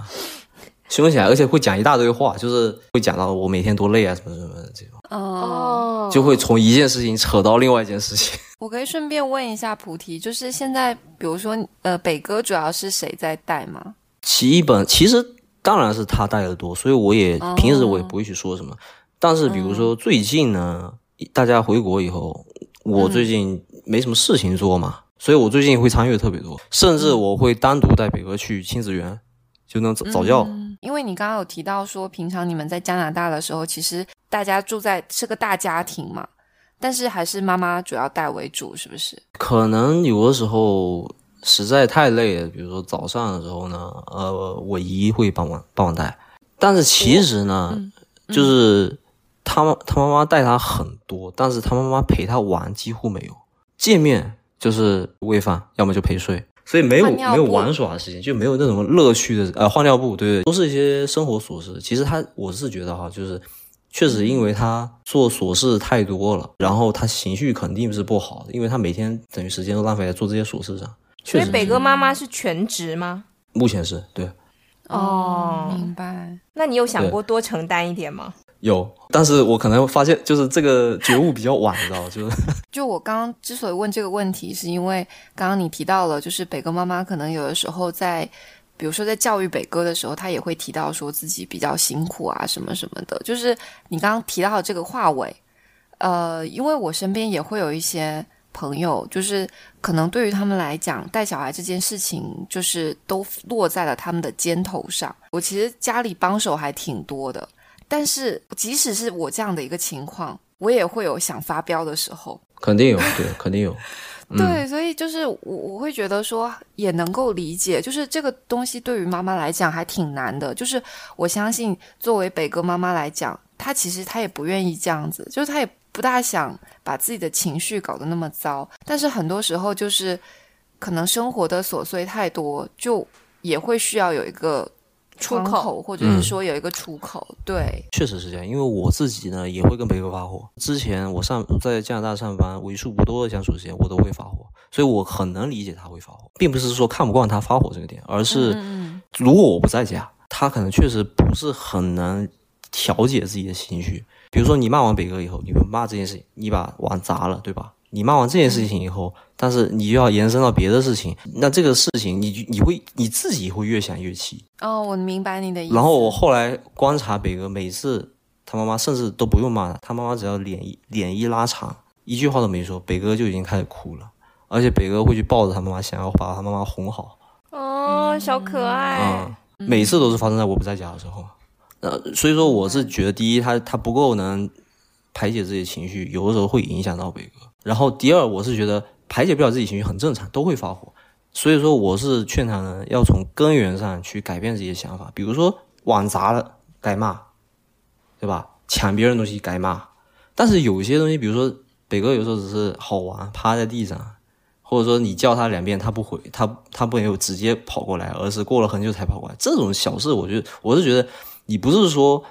[SPEAKER 1] 凶起来，而且会讲一大堆话，就是会讲到我每天多累啊，什么什么的这种，
[SPEAKER 2] 哦，
[SPEAKER 1] 就会从一件事情扯到另外一件事情。
[SPEAKER 3] 我可以顺便问一下菩提，就是现在，比如说，呃，北哥主要是谁在带吗？
[SPEAKER 1] 其一本其实当然是他带的多，所以我也平时我也不会去说什么。但是比如说最近呢，大家回国以后，我最近没什么事情做嘛。所以我最近会参与的特别多，甚至我会单独带北哥去亲子园，就能早教。
[SPEAKER 3] 因为你刚刚有提到说，平常你们在加拿大的时候，其实大家住在是个大家庭嘛，但是还是妈妈主要带为主，是不是？
[SPEAKER 1] 可能有的时候实在太累了，比如说早上的时候呢，呃，我姨会帮忙帮忙带，但是其实呢，就是他妈他妈妈带他很多，但是他妈妈陪他玩几乎没有见面。就是喂饭，要么就陪睡，所以没有没有玩耍的时间，就没有那种乐趣的。呃，换尿布，对对，都是一些生活琐事。其实他，我是觉得哈，就是确实因为他做琐事太多了，然后他情绪肯定是不好的，因为他每天等于时间都浪费在做这些琐事上。
[SPEAKER 2] 所以北哥妈妈是全职吗？
[SPEAKER 1] 目前是对。
[SPEAKER 3] 哦，明白。
[SPEAKER 2] 那你有想过多承担一点吗？
[SPEAKER 1] 有，但是我可能发现，就是这个觉悟比较晚，你知道就是，
[SPEAKER 3] 就我刚刚之所以问这个问题，是因为刚刚你提到了，就是北哥妈妈可能有的时候在，比如说在教育北哥的时候，他也会提到说自己比较辛苦啊，什么什么的。就是你刚刚提到的这个话尾，呃，因为我身边也会有一些朋友，就是可能对于他们来讲，带小孩这件事情，就是都落在了他们的肩头上。我其实家里帮手还挺多的。但是，即使是我这样的一个情况，我也会有想发飙的时候。
[SPEAKER 1] 肯定有，对，肯定有。
[SPEAKER 3] 对，所以就是我，我会觉得说，也能够理解，就是这个东西对于妈妈来讲还挺难的。就是我相信，作为北哥妈妈来讲，她其实她也不愿意这样子，就是她也不大想把自己的情绪搞得那么糟。但是很多时候，就是可能生活的琐碎太多，就也会需要有一个。窗
[SPEAKER 2] 出口
[SPEAKER 3] 口，或者是说有一个出口。对，
[SPEAKER 1] 确实是这样，因为我自己呢也会跟北哥发火。之前我上在加拿大上班，为数不多的相处时间，我都会发火，所以我很能理解他会发火，并不是说看不惯他发火这个点，而是
[SPEAKER 3] 嗯
[SPEAKER 1] 如果我不在家，他可能确实不是很能调节自己的情绪。比如说你骂完北哥以后，你不骂这件事情，你把碗砸了，对吧？你骂完这件事情以后，但是你又要延伸到别的事情，那这个事情你就你会你自己会越想越气。
[SPEAKER 3] 哦，我明白你的意思。
[SPEAKER 1] 然后我后来观察北哥，每次他妈妈甚至都不用骂他，他妈妈只要脸一脸一拉长，一句话都没说，北哥就已经开始哭了，而且北哥会去抱着他妈妈，想要把他妈妈哄好。
[SPEAKER 2] 哦，小可爱。
[SPEAKER 1] 啊、每次都是发生在我不在家的时候。呃，所以说我是觉得，第一，他他不够能排解自己的情绪，有的时候会影响到北哥。然后第二，我是觉得排解不了自己情绪很正常，都会发火。所以说，我是劝他呢，要从根源上去改变自己的想法。比如说碗砸了该骂，对吧？抢别人东西该骂。但是有些东西，比如说北哥有时候只是好玩，趴在地上，或者说你叫他两遍他不回，他他不没有直接跑过来，而是过了很久才跑过来。这种小事，我觉得我是觉得你不是说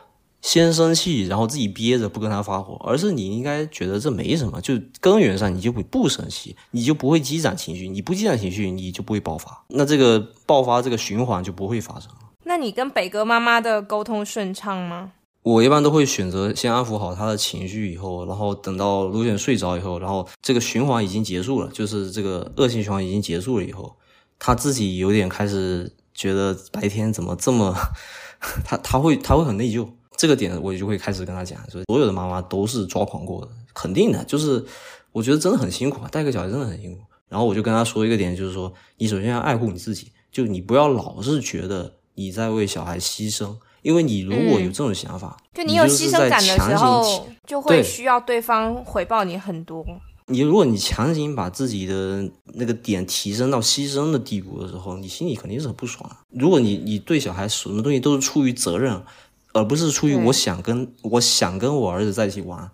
[SPEAKER 1] 先生气，然后自己憋着不跟他发火，而是你应该觉得这没什么，就根源上你就不不生气，你就不会积攒情绪，你不积攒情绪，你就不会爆发，那这个爆发这个循环就不会发生。
[SPEAKER 2] 那你跟北哥妈妈的沟通顺畅吗？
[SPEAKER 1] 我一般都会选择先安抚好他的情绪以后，然后等到卢显睡着以后，然后这个循环已经结束了，就是这个恶性循环已经结束了以后，他自己有点开始觉得白天怎么这么，他他会他会很内疚，这个点我就会开始跟他讲，说所有的妈妈都是抓狂过的，肯定的，就是我觉得真的很辛苦啊，带个小孩真的很辛苦。然后我就跟他说一个点，就是说你首先要爱护你自己，就你不要老是觉得你在为小孩牺牲。因为你如果有这种想法，
[SPEAKER 2] 就你有牺牲感的时候，就会需要对方回报你很多。
[SPEAKER 1] 你如果你强行把自己的那个点提升到牺牲的地步的时候，你心里肯定是很不爽的。如果你你对小孩什么东西都是出于责任，而不是出于我想跟我想跟我儿子在一起玩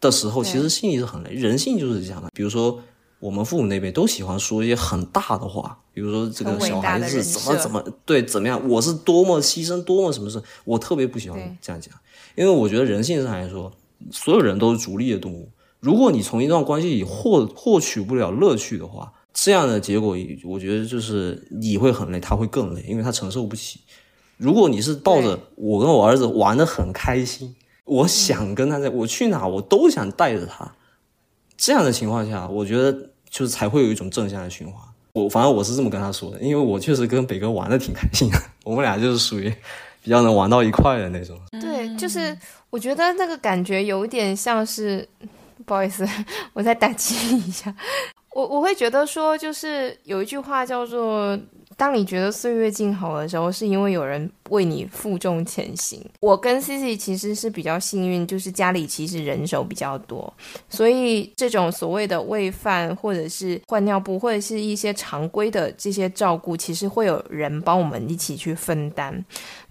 [SPEAKER 1] 的时候，其实心里是很累。人性就是这样的。比如说我们父母那边都喜欢说一些很大的话，比如说这个小孩子怎么怎么对怎么样，我是多么牺牲多么什么事，我特别不喜欢这样讲，因为我觉得人性上来说，所有人都是逐利的动物。如果你从一段关系里获获取不了乐趣的话，这样的结果，我觉得就是你会很累，他会更累，因为他承受不起。如果你是抱着我跟我儿子玩的很开心，我想跟他在，我去哪我都想带着他，这样的情况下，我觉得就是才会有一种正向的循环。我反正我是这么跟他说的，因为我确实跟北哥玩的挺开心的，我们俩就是属于比较能玩到一块的那种。
[SPEAKER 2] 对，就是我觉得那个感觉有点像是，不好意思，我再打击一下。我我会觉得说，就是有一句话叫做“当你觉得岁月静好的时候，是因为有人为你负重前行”。我跟 C C 其实是比较幸运，就是家里其实人手比较多，所以这种所谓的喂饭或者是换尿布，或者是一些常规的这些照顾，其实会有人帮我们一起去分担。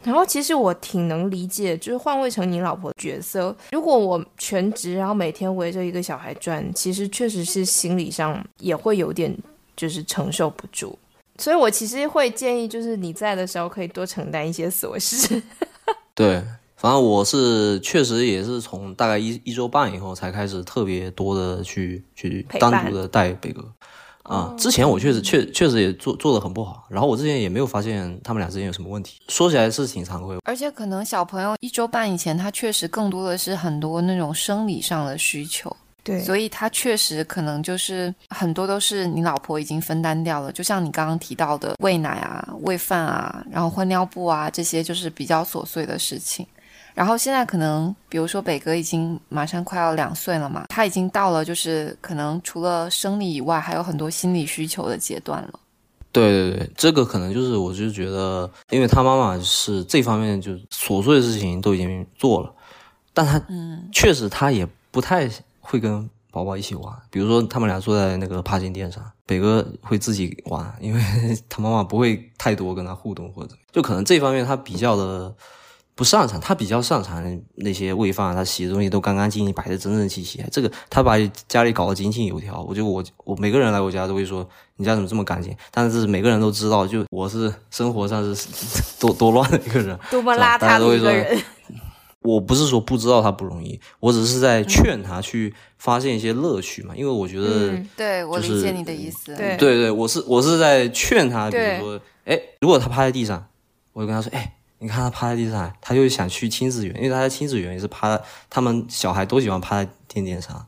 [SPEAKER 2] 然后其实我挺能理解，就是换位成你老婆角色。如果我全职，然后每天围着一个小孩转，其实确实是心理上也会有点就是承受不住。所以我其实会建议，就是你在的时候可以多承担一些琐事。
[SPEAKER 1] 对，反正我是确实也是从大概一一周半以后才开始特别多的去去单独的带贝哥。啊，之前我确实确确实也做做的很不好，然后我之前也没有发现他们俩之间有什么问题，说起来是挺惭愧。
[SPEAKER 3] 而且可能小朋友一周半以前，他确实更多的是很多那种生理上的需求，
[SPEAKER 2] 对
[SPEAKER 3] 所以他确实可能就是很多都是你老婆已经分担掉了。就像你刚刚提到的喂奶啊、喂饭啊，然后换尿布啊，这些就是比较琐碎的事情。然后现在可能，比如说北哥已经马上快要两岁了嘛，他已经到了就是可能除了生理以外，还有很多心理需求的阶段了。
[SPEAKER 1] 对对对，这个可能就是我就觉得，因为他妈妈是这方面就琐碎的事情都已经做了，但他
[SPEAKER 3] 嗯
[SPEAKER 1] 确实他也不太会跟宝宝一起玩，比如说他们俩坐在那个爬行垫上，北哥会自己玩，因为 他妈妈不会太多跟他互动或者就可能这方面他比较的不擅长，他比较擅长那些喂饭，他洗的东西都干干净净，摆的整整齐齐。这个他把家里搞得井井有条。我就我我每个人来我家都会说你家怎么这么干净？但是每个人都知道，就我是生活上是 多多乱的一个人，
[SPEAKER 2] 多么邋遢的一个人。
[SPEAKER 1] 我不是说不知道他不容易，我只是在劝他去发现一些乐趣嘛。因为我觉得，
[SPEAKER 3] 对我理解你的意思。
[SPEAKER 2] 对
[SPEAKER 1] 对对，我是我是在劝他，比如说，哎，如果他趴在地上，我就跟他说，哎。你看他趴在地上，他就想去亲子园，因为他在亲子园也是趴，他们小孩都喜欢趴在垫垫上，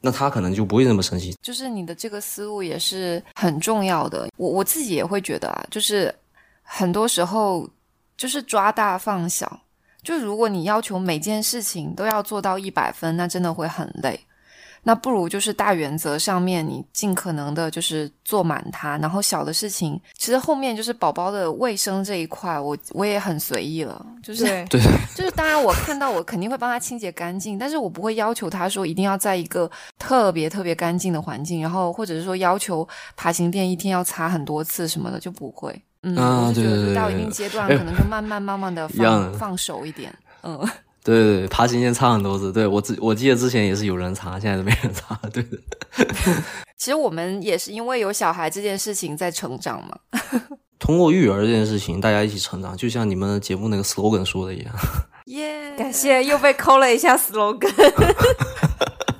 [SPEAKER 1] 那他可能就不会那么生气。
[SPEAKER 3] 就是你的这个思路也是很重要的，我我自己也会觉得啊，就是很多时候就是抓大放小，就如果你要求每件事情都要做到一百分，那真的会很累。那不如就是大原则上面，你尽可能的就是做满它，然后小的事情，其实后面就是宝宝的卫生这一块，我我也很随意了，就是
[SPEAKER 1] 对，
[SPEAKER 3] 就是当然我看到我肯定会帮他清洁干净，但是我不会要求他说一定要在一个特别特别干净的环境，然后或者是说要求爬行垫一天要擦很多次什么的就不会，嗯，我就觉得到一定阶段可能就慢慢慢慢的放放手一点，嗯。
[SPEAKER 1] 对对对，爬行线差很多次。对我之我记得之前也是有人擦，现在都没人擦。对的。
[SPEAKER 3] 其实我们也是因为有小孩这件事情在成长嘛。
[SPEAKER 1] 通过育儿这件事情，大家一起成长，就像你们节目那个 slogan 说的一样。
[SPEAKER 3] 耶，
[SPEAKER 2] 感谢又被抠了一下 slogan。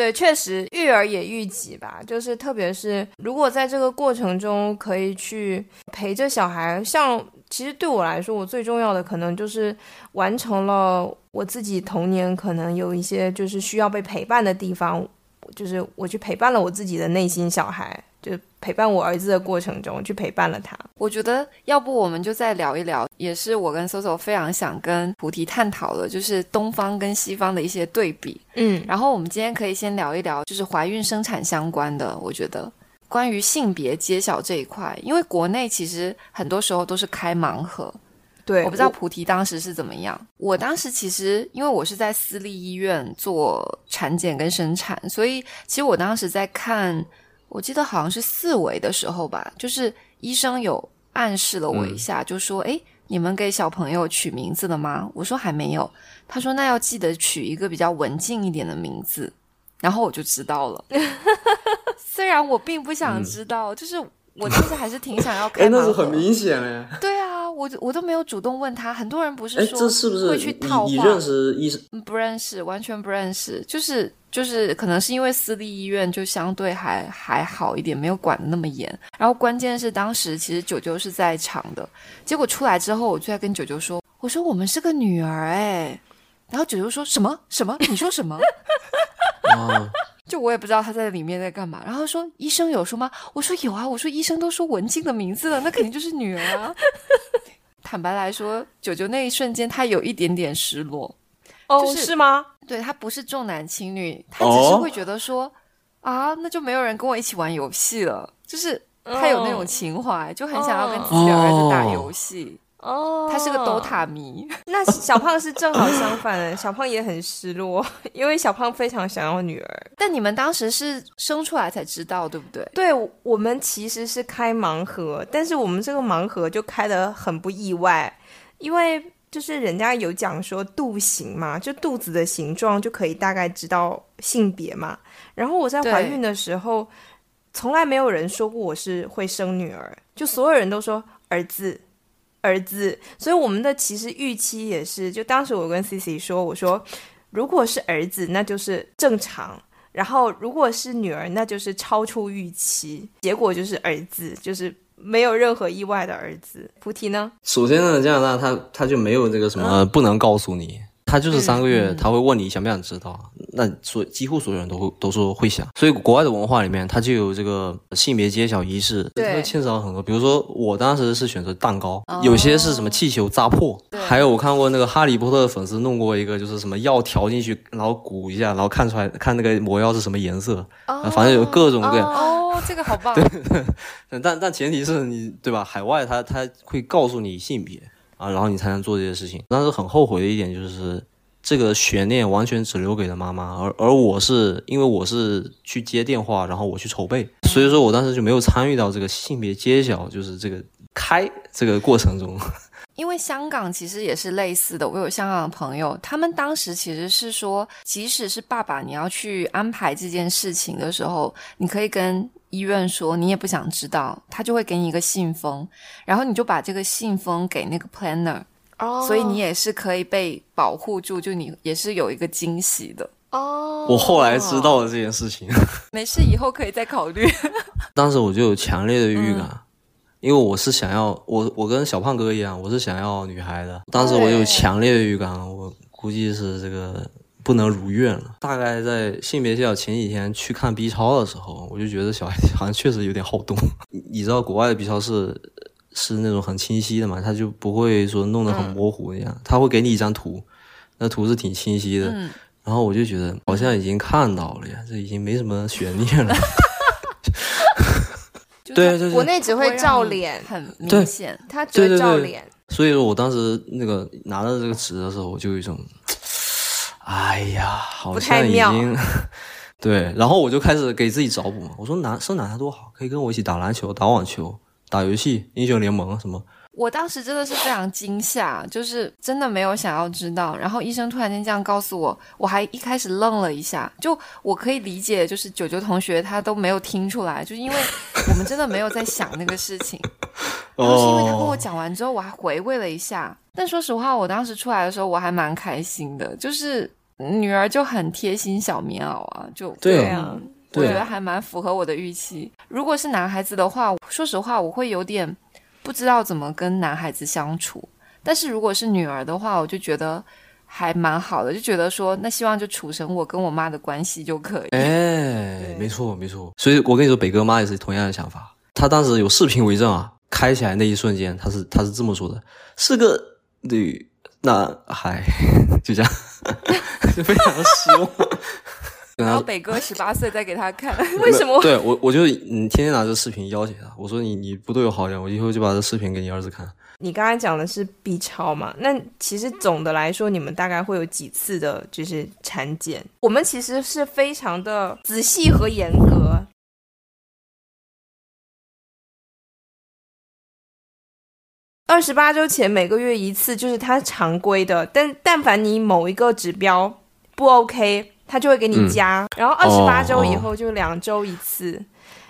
[SPEAKER 2] 对，确实育儿也育己吧，就是特别是如果在这个过程中可以去陪着小孩，像。其实对我来说，我最重要的可能就是完成了我自己童年可能有一些就是需要被陪伴的地方，就是我去陪伴了我自己的内心小孩，陪伴我儿子的过程中去陪伴了他。
[SPEAKER 3] 我觉得要不我们就再聊一聊，也是我跟 Soso 非常想跟菩提探讨的，就是东方跟西方的一些对比。
[SPEAKER 2] 嗯，
[SPEAKER 3] 然后我们今天可以先聊一聊，就是怀孕生产相关的，我觉得。关于性别揭晓这一块，因为国内其实很多时候都是开盲盒，
[SPEAKER 2] 对，
[SPEAKER 3] 我不知道菩提当时是怎么样。我当时其实因为我是在私立医院做产检跟生产，所以其实我当时在看，我记得好像是四维的时候吧，就是医生有暗示了我一下，就说：“哎，你们给小朋友取名字了吗？”我说：“还没有。”他说：“那要记得取一个比较文静一点的名字。”然后我就知道了。虽然我并不想知道，就是我其实还是挺想要看。
[SPEAKER 1] 哎，那是很明显嘞。
[SPEAKER 3] 对啊，我我都没有主动问他。很多人不是说，
[SPEAKER 1] 这是不是
[SPEAKER 3] 会去套话？
[SPEAKER 1] 你认识医生？
[SPEAKER 3] 不认识，完全不认识。就是就是，可能是因为私立医院就相对还还好一点，没有管的那么严。然后关键是当时其实九九是在场的，结果出来之后，我就在跟九九说：“我说我们是个女儿哎。”然后九九说什么什么？你说什么？就我也不知道他在里面在干嘛，然后说医生有说吗？我说有啊，我说医生都说文静的名字了，那肯定就是女儿啊。坦白来说，九九那一瞬间他有一点点失落。
[SPEAKER 2] 哦，是吗？
[SPEAKER 3] 对他不是重男轻女，他只是会觉得说啊，那就没有人跟我一起玩游戏了，就是他有那种情怀，就很想要跟自己的儿子打游戏。
[SPEAKER 2] 哦，
[SPEAKER 3] 他是个 DOTA 迷。
[SPEAKER 2] 那小胖是正好相反，小胖也很失落，因为小胖非常想要女儿。
[SPEAKER 3] 但你们当时是生出来才知道，对不对？
[SPEAKER 2] 对，我们其实是开盲盒，但是我们这个盲盒就开的很不意外，因为就是人家有讲说肚形嘛，就肚子的形状就可以大概知道性别嘛。然后我在怀孕的时候，从来没有人说过我是会生女儿，就所有人都说儿子。儿子，所以我们的其实预期也是，就当时我跟 C C 说，我说如果是儿子，那就是正常；然后如果是女儿，那就是超出预期。结果就是儿子，就是没有任何意外的儿子。菩提呢？
[SPEAKER 1] 首先呢，加拿大他他就没有这个什么不能告诉你。他就是三个月，他会问你想不想知道。那所几乎所有人都会都说会想。所以国外的文化里面，它就有这个性别揭晓仪式，会牵扯到很多。比如说我当时是选择蛋糕，有些是什么气球扎破，还有我看过那个哈利波特的粉丝弄过一个，就是什么药调进去，然后鼓一下，然后看出来看那个魔药是什么颜色。反正有各种各样。
[SPEAKER 3] 哦，这个好棒。
[SPEAKER 1] 对，但但前提是你对吧？海外他他会告诉你性别。啊，然后你才能做这些事情。但是很后悔的一点就是，这个悬念完全只留给了妈妈，而而我是因为我是去接电话，然后我去筹备，所以说我当时就没有参与到这个性别揭晓，就是这个开这个过程中。
[SPEAKER 3] 因为香港其实也是类似的，我有香港的朋友，他们当时其实是说，即使是爸爸你要去安排这件事情的时候，你可以跟医院说你也不想知道，他就会给你一个信封，然后你就把这个信封给那个 planner，
[SPEAKER 2] 哦
[SPEAKER 3] 所以你也是可以被保护住，就你也是有一个惊喜的。
[SPEAKER 2] 哦，
[SPEAKER 1] 我后来知道了这件事情，
[SPEAKER 3] 没事，以后可以再考虑。
[SPEAKER 1] 当时我就有强烈的预感，因为我是想要我我跟小胖哥一样，我是想要女孩的。当时我有强烈的预感，我估计是这个不能如愿了。大概在性别校前几天去看 B 超的时候，我就觉得小孩好像确实有点好动。你 你知道国外的 B 超是是那种很清晰的嘛，他就不会说弄得很模糊那样，他会给你一张图，那图是挺清晰的。
[SPEAKER 3] 嗯，
[SPEAKER 1] 然后我就觉得好像已经看到了呀，这已经没什么悬念了。
[SPEAKER 3] 就
[SPEAKER 1] 对对对
[SPEAKER 2] 国内只会照脸，
[SPEAKER 3] 很
[SPEAKER 1] 对
[SPEAKER 3] 明显。
[SPEAKER 2] 他只会照脸。
[SPEAKER 1] 所以说我当时那个拿到这个纸的时候，我就有一种，哎呀，好像已
[SPEAKER 2] 妙
[SPEAKER 1] 经 对，然后我就开始给自己找补嘛。我说男生男孩多好，可以跟我一起打篮球、打网球、打游戏、英雄联盟什么。
[SPEAKER 3] 我当时真的是非常惊吓，就是真的没有想要知道。然后医生突然间这样告诉我，我还一开始愣了一下。就我可以理解，就是九九同学他都没有听出来，就是因为我们真的没有在想那个事情。然后是因为他跟我讲完之后，我还回味了一下。但说实话，我当时出来的时候，我还蛮开心的，就是女儿就很贴心小棉袄啊，就
[SPEAKER 1] 对
[SPEAKER 2] 啊
[SPEAKER 3] 嗯我觉得还蛮符合我的预期。如果是男孩子的话，说实话，我会有点不知道怎么跟男孩子相处。但是如果是女儿的话，我就觉得还蛮好的，就觉得说，那希望就处成我跟我妈的关系就可以。
[SPEAKER 1] 哎，没错没错。所以我跟你说，北哥妈也是同样的想法。他当时有视频为证啊，开起来那一瞬间，他是他是这么说的：是个女男孩，就这样，就非常的失望。
[SPEAKER 3] 然后北哥十八岁再给他看，
[SPEAKER 2] 为什么？
[SPEAKER 1] 对我，我就嗯，天天拿这视频要挟他。我说你你不对我好一点，我以后就把这视频给你儿子看。
[SPEAKER 2] 你刚才讲的是 B 超嘛？那其实总的来说，你们大概会有几次的，就是产检？我们其实是非常的仔细和严格。二十八周前每个月一次，就是它常规的。但但凡你某一个指标不 OK，它就会给你
[SPEAKER 1] 嗯
[SPEAKER 2] 加。然后二十八周以后就两周一次。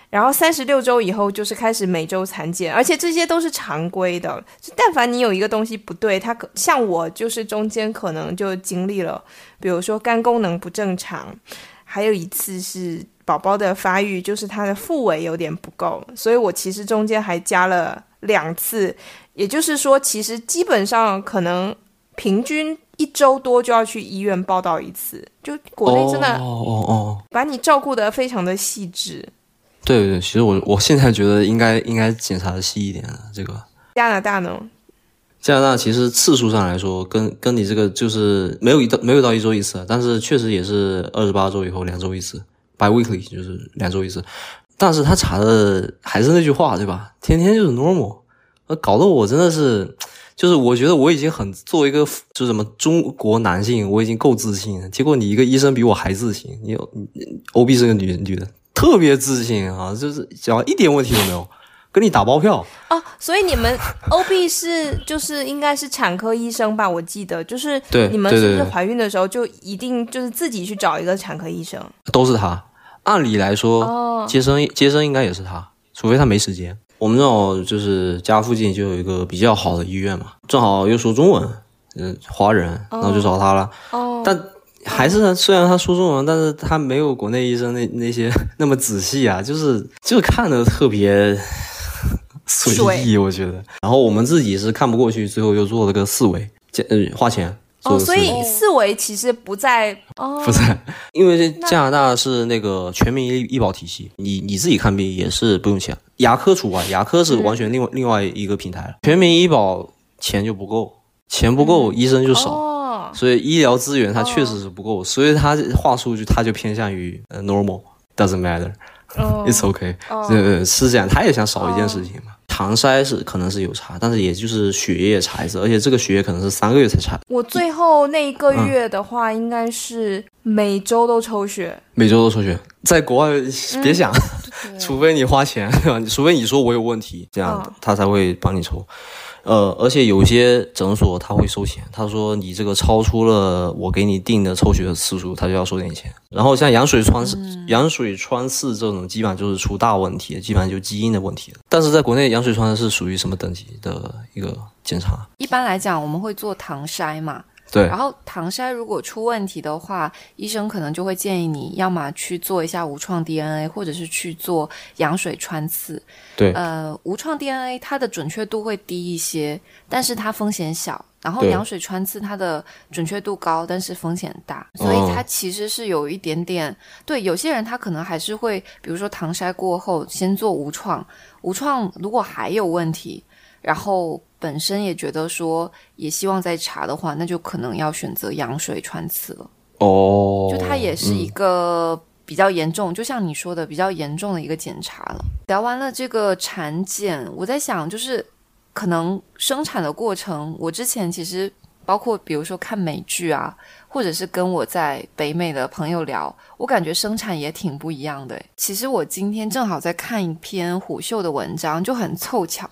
[SPEAKER 2] 然后三十六周以后就是开始每周产检，而且这些都是常规的。就但凡你有一个东西不对，它可像我就是中间可能就经历了，比如说肝功能不正常，还有一次是宝宝的发育，就是他的腹围有点不够，所以我其实中间还加了两次，也就是说，其实基本上可能平均一周多就要去医院报道一次。就国内真的
[SPEAKER 1] 哦哦哦，
[SPEAKER 2] 把你照顾的非常的细致。
[SPEAKER 1] 对对对，其实我我现在觉得应该应该检查的细一点了。这个
[SPEAKER 2] 加拿大呢？
[SPEAKER 1] 加拿大其实次数上来说，跟跟你这个就是没有一到没有到一周一次，但是确实也是二十八周以后两周一次，bi-weekly 就是两周一次。但是他查的还是那句话，对吧？天天就是 normal，呃，搞得我真的是，就是我觉得我已经很作为一个就是什么中国男性，我已经够自信了。结果你一个医生比我还自信，你有你 OB 是个女女的，特别自信啊，就是讲一点问题都没有，跟你打包票。
[SPEAKER 2] 啊，所以你们 OB 是就是应该是产科医生吧？我记得就是
[SPEAKER 1] 对
[SPEAKER 2] 你们是不是怀孕的时候就一定就是自己去找一个产科医生？
[SPEAKER 1] 都是他。按理来说，
[SPEAKER 2] 哦
[SPEAKER 1] 接生接生应该也是他，除非他没时间。我们正好就是家附近就有一个比较好的医院嘛，正好又说中文，嗯，华人，然后就找他了。
[SPEAKER 2] 哦，
[SPEAKER 1] 但还是虽然他说中文，但是他没有国内医生那那些 那么仔细啊，就是就是看的特别随意，我觉得。然后我们自己是看不过去，最后又做了个四维，加呃花钱做
[SPEAKER 2] 哦。所以四维其实不在哦，
[SPEAKER 1] 不在，因为这加拿大是那个全民医医保体系，你你自己看病也是不用钱，牙科除外，牙科是完全另外、另外一个平台了。全民医保钱就不够，钱不够，医生就少，
[SPEAKER 2] 哦，
[SPEAKER 1] 所以医疗资源它确实是不够，所以它话术就它就偏向于呃 normal doesn't matter
[SPEAKER 2] 哦。
[SPEAKER 1] It's okay，是这样，他也想少一件事情嘛。唐筛是可能是有查，但是也就是血液查一次，而且这个血液可能是三个月才查，
[SPEAKER 2] 我最后那一个
[SPEAKER 1] 嗯
[SPEAKER 2] 月的话，应该是每周都抽血。
[SPEAKER 1] 每周都抽血。在国外别想。
[SPEAKER 3] 对
[SPEAKER 1] 除非你花钱，对吧？除非你说我有问题，这样
[SPEAKER 2] 嗯
[SPEAKER 1] 他才会帮你抽。呃，而且有些诊所他会收钱，他说你这个超出了我给你定的抽血的次数，他就要收点钱。然后像羊水穿刺、羊水穿刺这种，基本上就是出大问题，基本上就基因的问题了。但是在国内，羊水穿刺是属于什么等级的一个检查？
[SPEAKER 3] 一般来讲，我们会做糖筛嘛。
[SPEAKER 1] 对，
[SPEAKER 3] 然后糖筛如果出问题的话，医生可能就会建议你要么去做一下无创 DNA，或者是去做羊水穿刺。
[SPEAKER 1] 对，
[SPEAKER 3] 呃，无创 DNA 它的准确度会低一些，但是它风险小；然后羊水穿刺它的准确度高，但是风险大，所以它其实是有一点点对。有些人他可能还是会，比如说糖筛过后先做无创，无创如果还有问题，然后。本身也觉得说，也希望再查的话，那就可能要选择羊水穿刺了。
[SPEAKER 1] 哦，
[SPEAKER 3] 就它也是一个比较严重，就像你说的比较严重的一个检查了。聊完了这个产检，我在想，就是可能生产的过程，我之前其实包括比如说看美剧啊，或者是跟我在北美的朋友聊，我感觉生产也挺不一样的。其实我今天正好在看一篇虎嗅的文章，就很凑巧。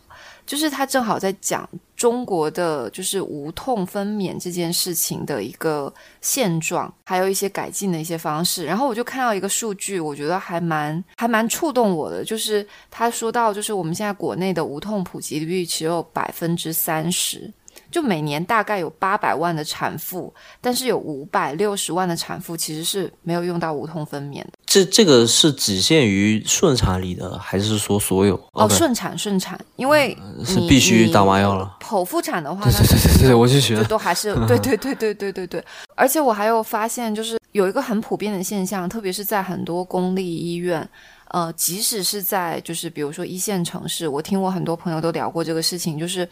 [SPEAKER 3] 就是他正好在讲中国的就是无痛分娩这件事情的一个现状，还有一些改进的一些方式。然后我就看到一个数据，我觉得还蛮还蛮触动我的，就是他说到，就是我们现在国内的无痛普及率只有百分之三十。就每年大概有八百万的产妇，但是有五百六十万的产妇其实是没有用到无痛分娩的。
[SPEAKER 1] 这这个是只限于顺产里的，还是说所有？
[SPEAKER 3] 哦，顺产顺产，因为
[SPEAKER 1] 是必须打麻药了。
[SPEAKER 3] 剖腹产的话，
[SPEAKER 1] 对对对对对，我就学
[SPEAKER 3] 都还是 对对对对对对对。而且我还有发现，就是有一个很普遍的现象，特别是在很多公立医院，呃，即使是在就是比如说一线城市，我听我很多朋友都聊过这个事情，就是。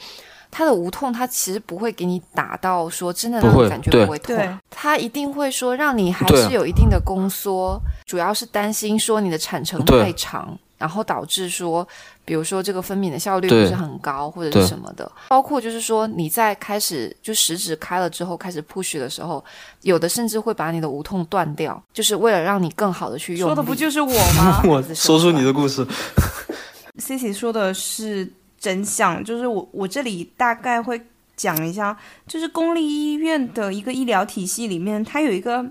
[SPEAKER 3] 它的无痛，它其实不会给你打到说真的让你感觉不会痛，它一定会说让你还是有一定的宫缩，主要是担心说你的产程太长，然后导致说，比如说这个分娩的效率不是很高或者是什么的，包括就是说你在开始就食指开了之后开始 push 的时候，有的甚至会把你的无痛断掉，就是为了让你更好的去用。
[SPEAKER 2] 说的不就是我吗？
[SPEAKER 1] 我说出你的故事
[SPEAKER 2] ，C C 说的是。真相就是我，我这里大概会讲一下，就是公立医院的一个医疗体系里面，它有一个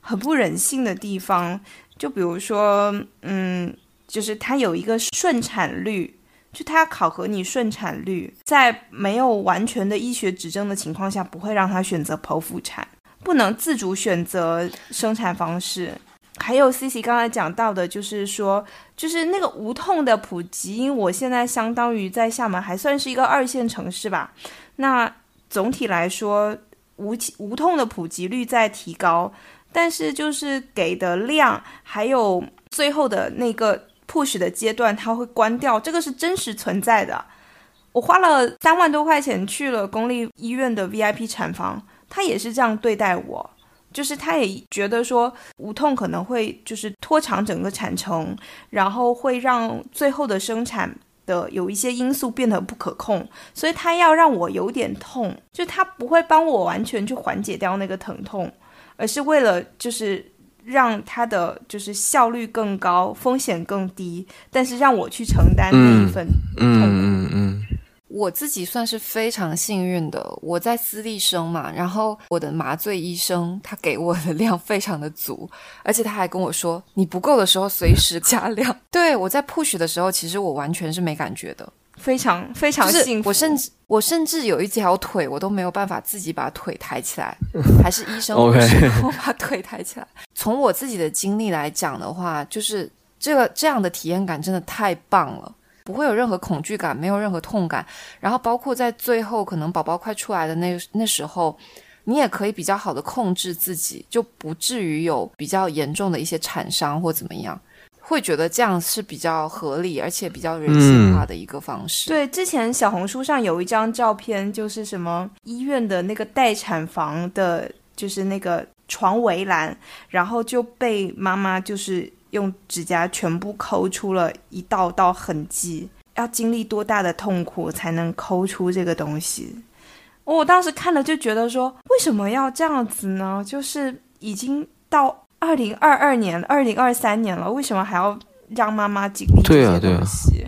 [SPEAKER 2] 很不人性的地方，就比如说，嗯，就是它有一个顺产率，就它考核你顺产率，在没有完全的医学指证的情况下，不会让他选择剖腹产，不能自主选择生产方式。还有 C C 刚才讲到的，就是说，就是那个无痛的普及，因为我现在相当于在厦门还算是一个二线城市吧。那总体来说，无无痛的普及率在提高，但是就是给的量，还有最后的那个 push 的阶段，它会关掉，这个是真实存在的。我花了三万多块钱去了公立医院的 VIP 产房，他也是这样对待我。就是他也觉得说无痛可能会就是拖长整个产程，然后会让最后的生产的有一些因素变得不可控，所以他要让我有点痛，就他不会帮我完全去缓解掉那个疼痛，而是为了就是让他的就是效率更高，风险更低，但是让我去承担那一份痛苦。
[SPEAKER 3] 我自己算是非常幸运的，我在私立生嘛，然后我的麻醉医生他给我的 量非常的足，而且他还跟我说你不够的时候随时加量。对我在 push 的时候，其实我完全是没感觉的，
[SPEAKER 2] 非常非常幸福。
[SPEAKER 3] 我甚至我甚至有一条腿我都没有办法自己把腿抬起来，还是医生我 把腿抬起来。从我自己的经历来讲的话，就是这个这样的体验感真的太棒了。不会有任何恐惧感，没有任何痛感，然后包括在最后可能宝宝快出来的那那时候，你也可以比较好的控制自己，就不至于有比较严重的一些产伤或怎么样，会觉得这样是比较合理而且比较人性化的一个方式。
[SPEAKER 2] 对，之前小红书上有一张照片，就是什么医院的那个待产房的，就是那个床围栏，然后就被妈妈就是。用指甲全部抠出了一道道痕迹，要经历多大的痛苦才能抠出这个东西？我当时看了就觉得说，为什么要这样子呢？就是已经到二零二二年、二零二三年了，为什么还要让妈妈经历这些东西？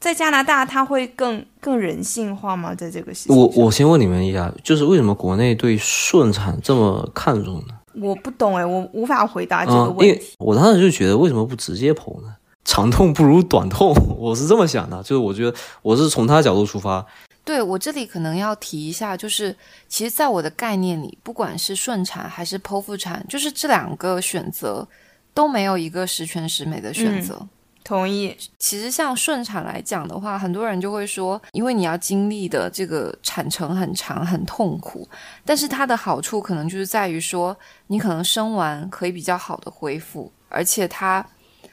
[SPEAKER 2] 在加拿大，它会更更人性化吗？在这个事情
[SPEAKER 1] 我我先问你们一下，就是为什么国内对顺产这么看重呢？
[SPEAKER 2] 我不懂哎，我无法回答这个问题。
[SPEAKER 1] 我当时就觉得为什么不直接剖呢？长痛不如短痛，我是这么想的。就是我觉得我是从他角度出发，
[SPEAKER 3] 对我这里可能要提一下，就是其实，在我的概念里，不管是顺产还是剖腹产，就是这两个选择都没有一个十全十美的选择。
[SPEAKER 2] 同意，
[SPEAKER 3] 其实像顺产来讲的话，很多人就会说，因为你要经历的这个产程很长、很痛苦，但是它的好处可能就是在于说，你可能生完可以比较好的恢复，而且它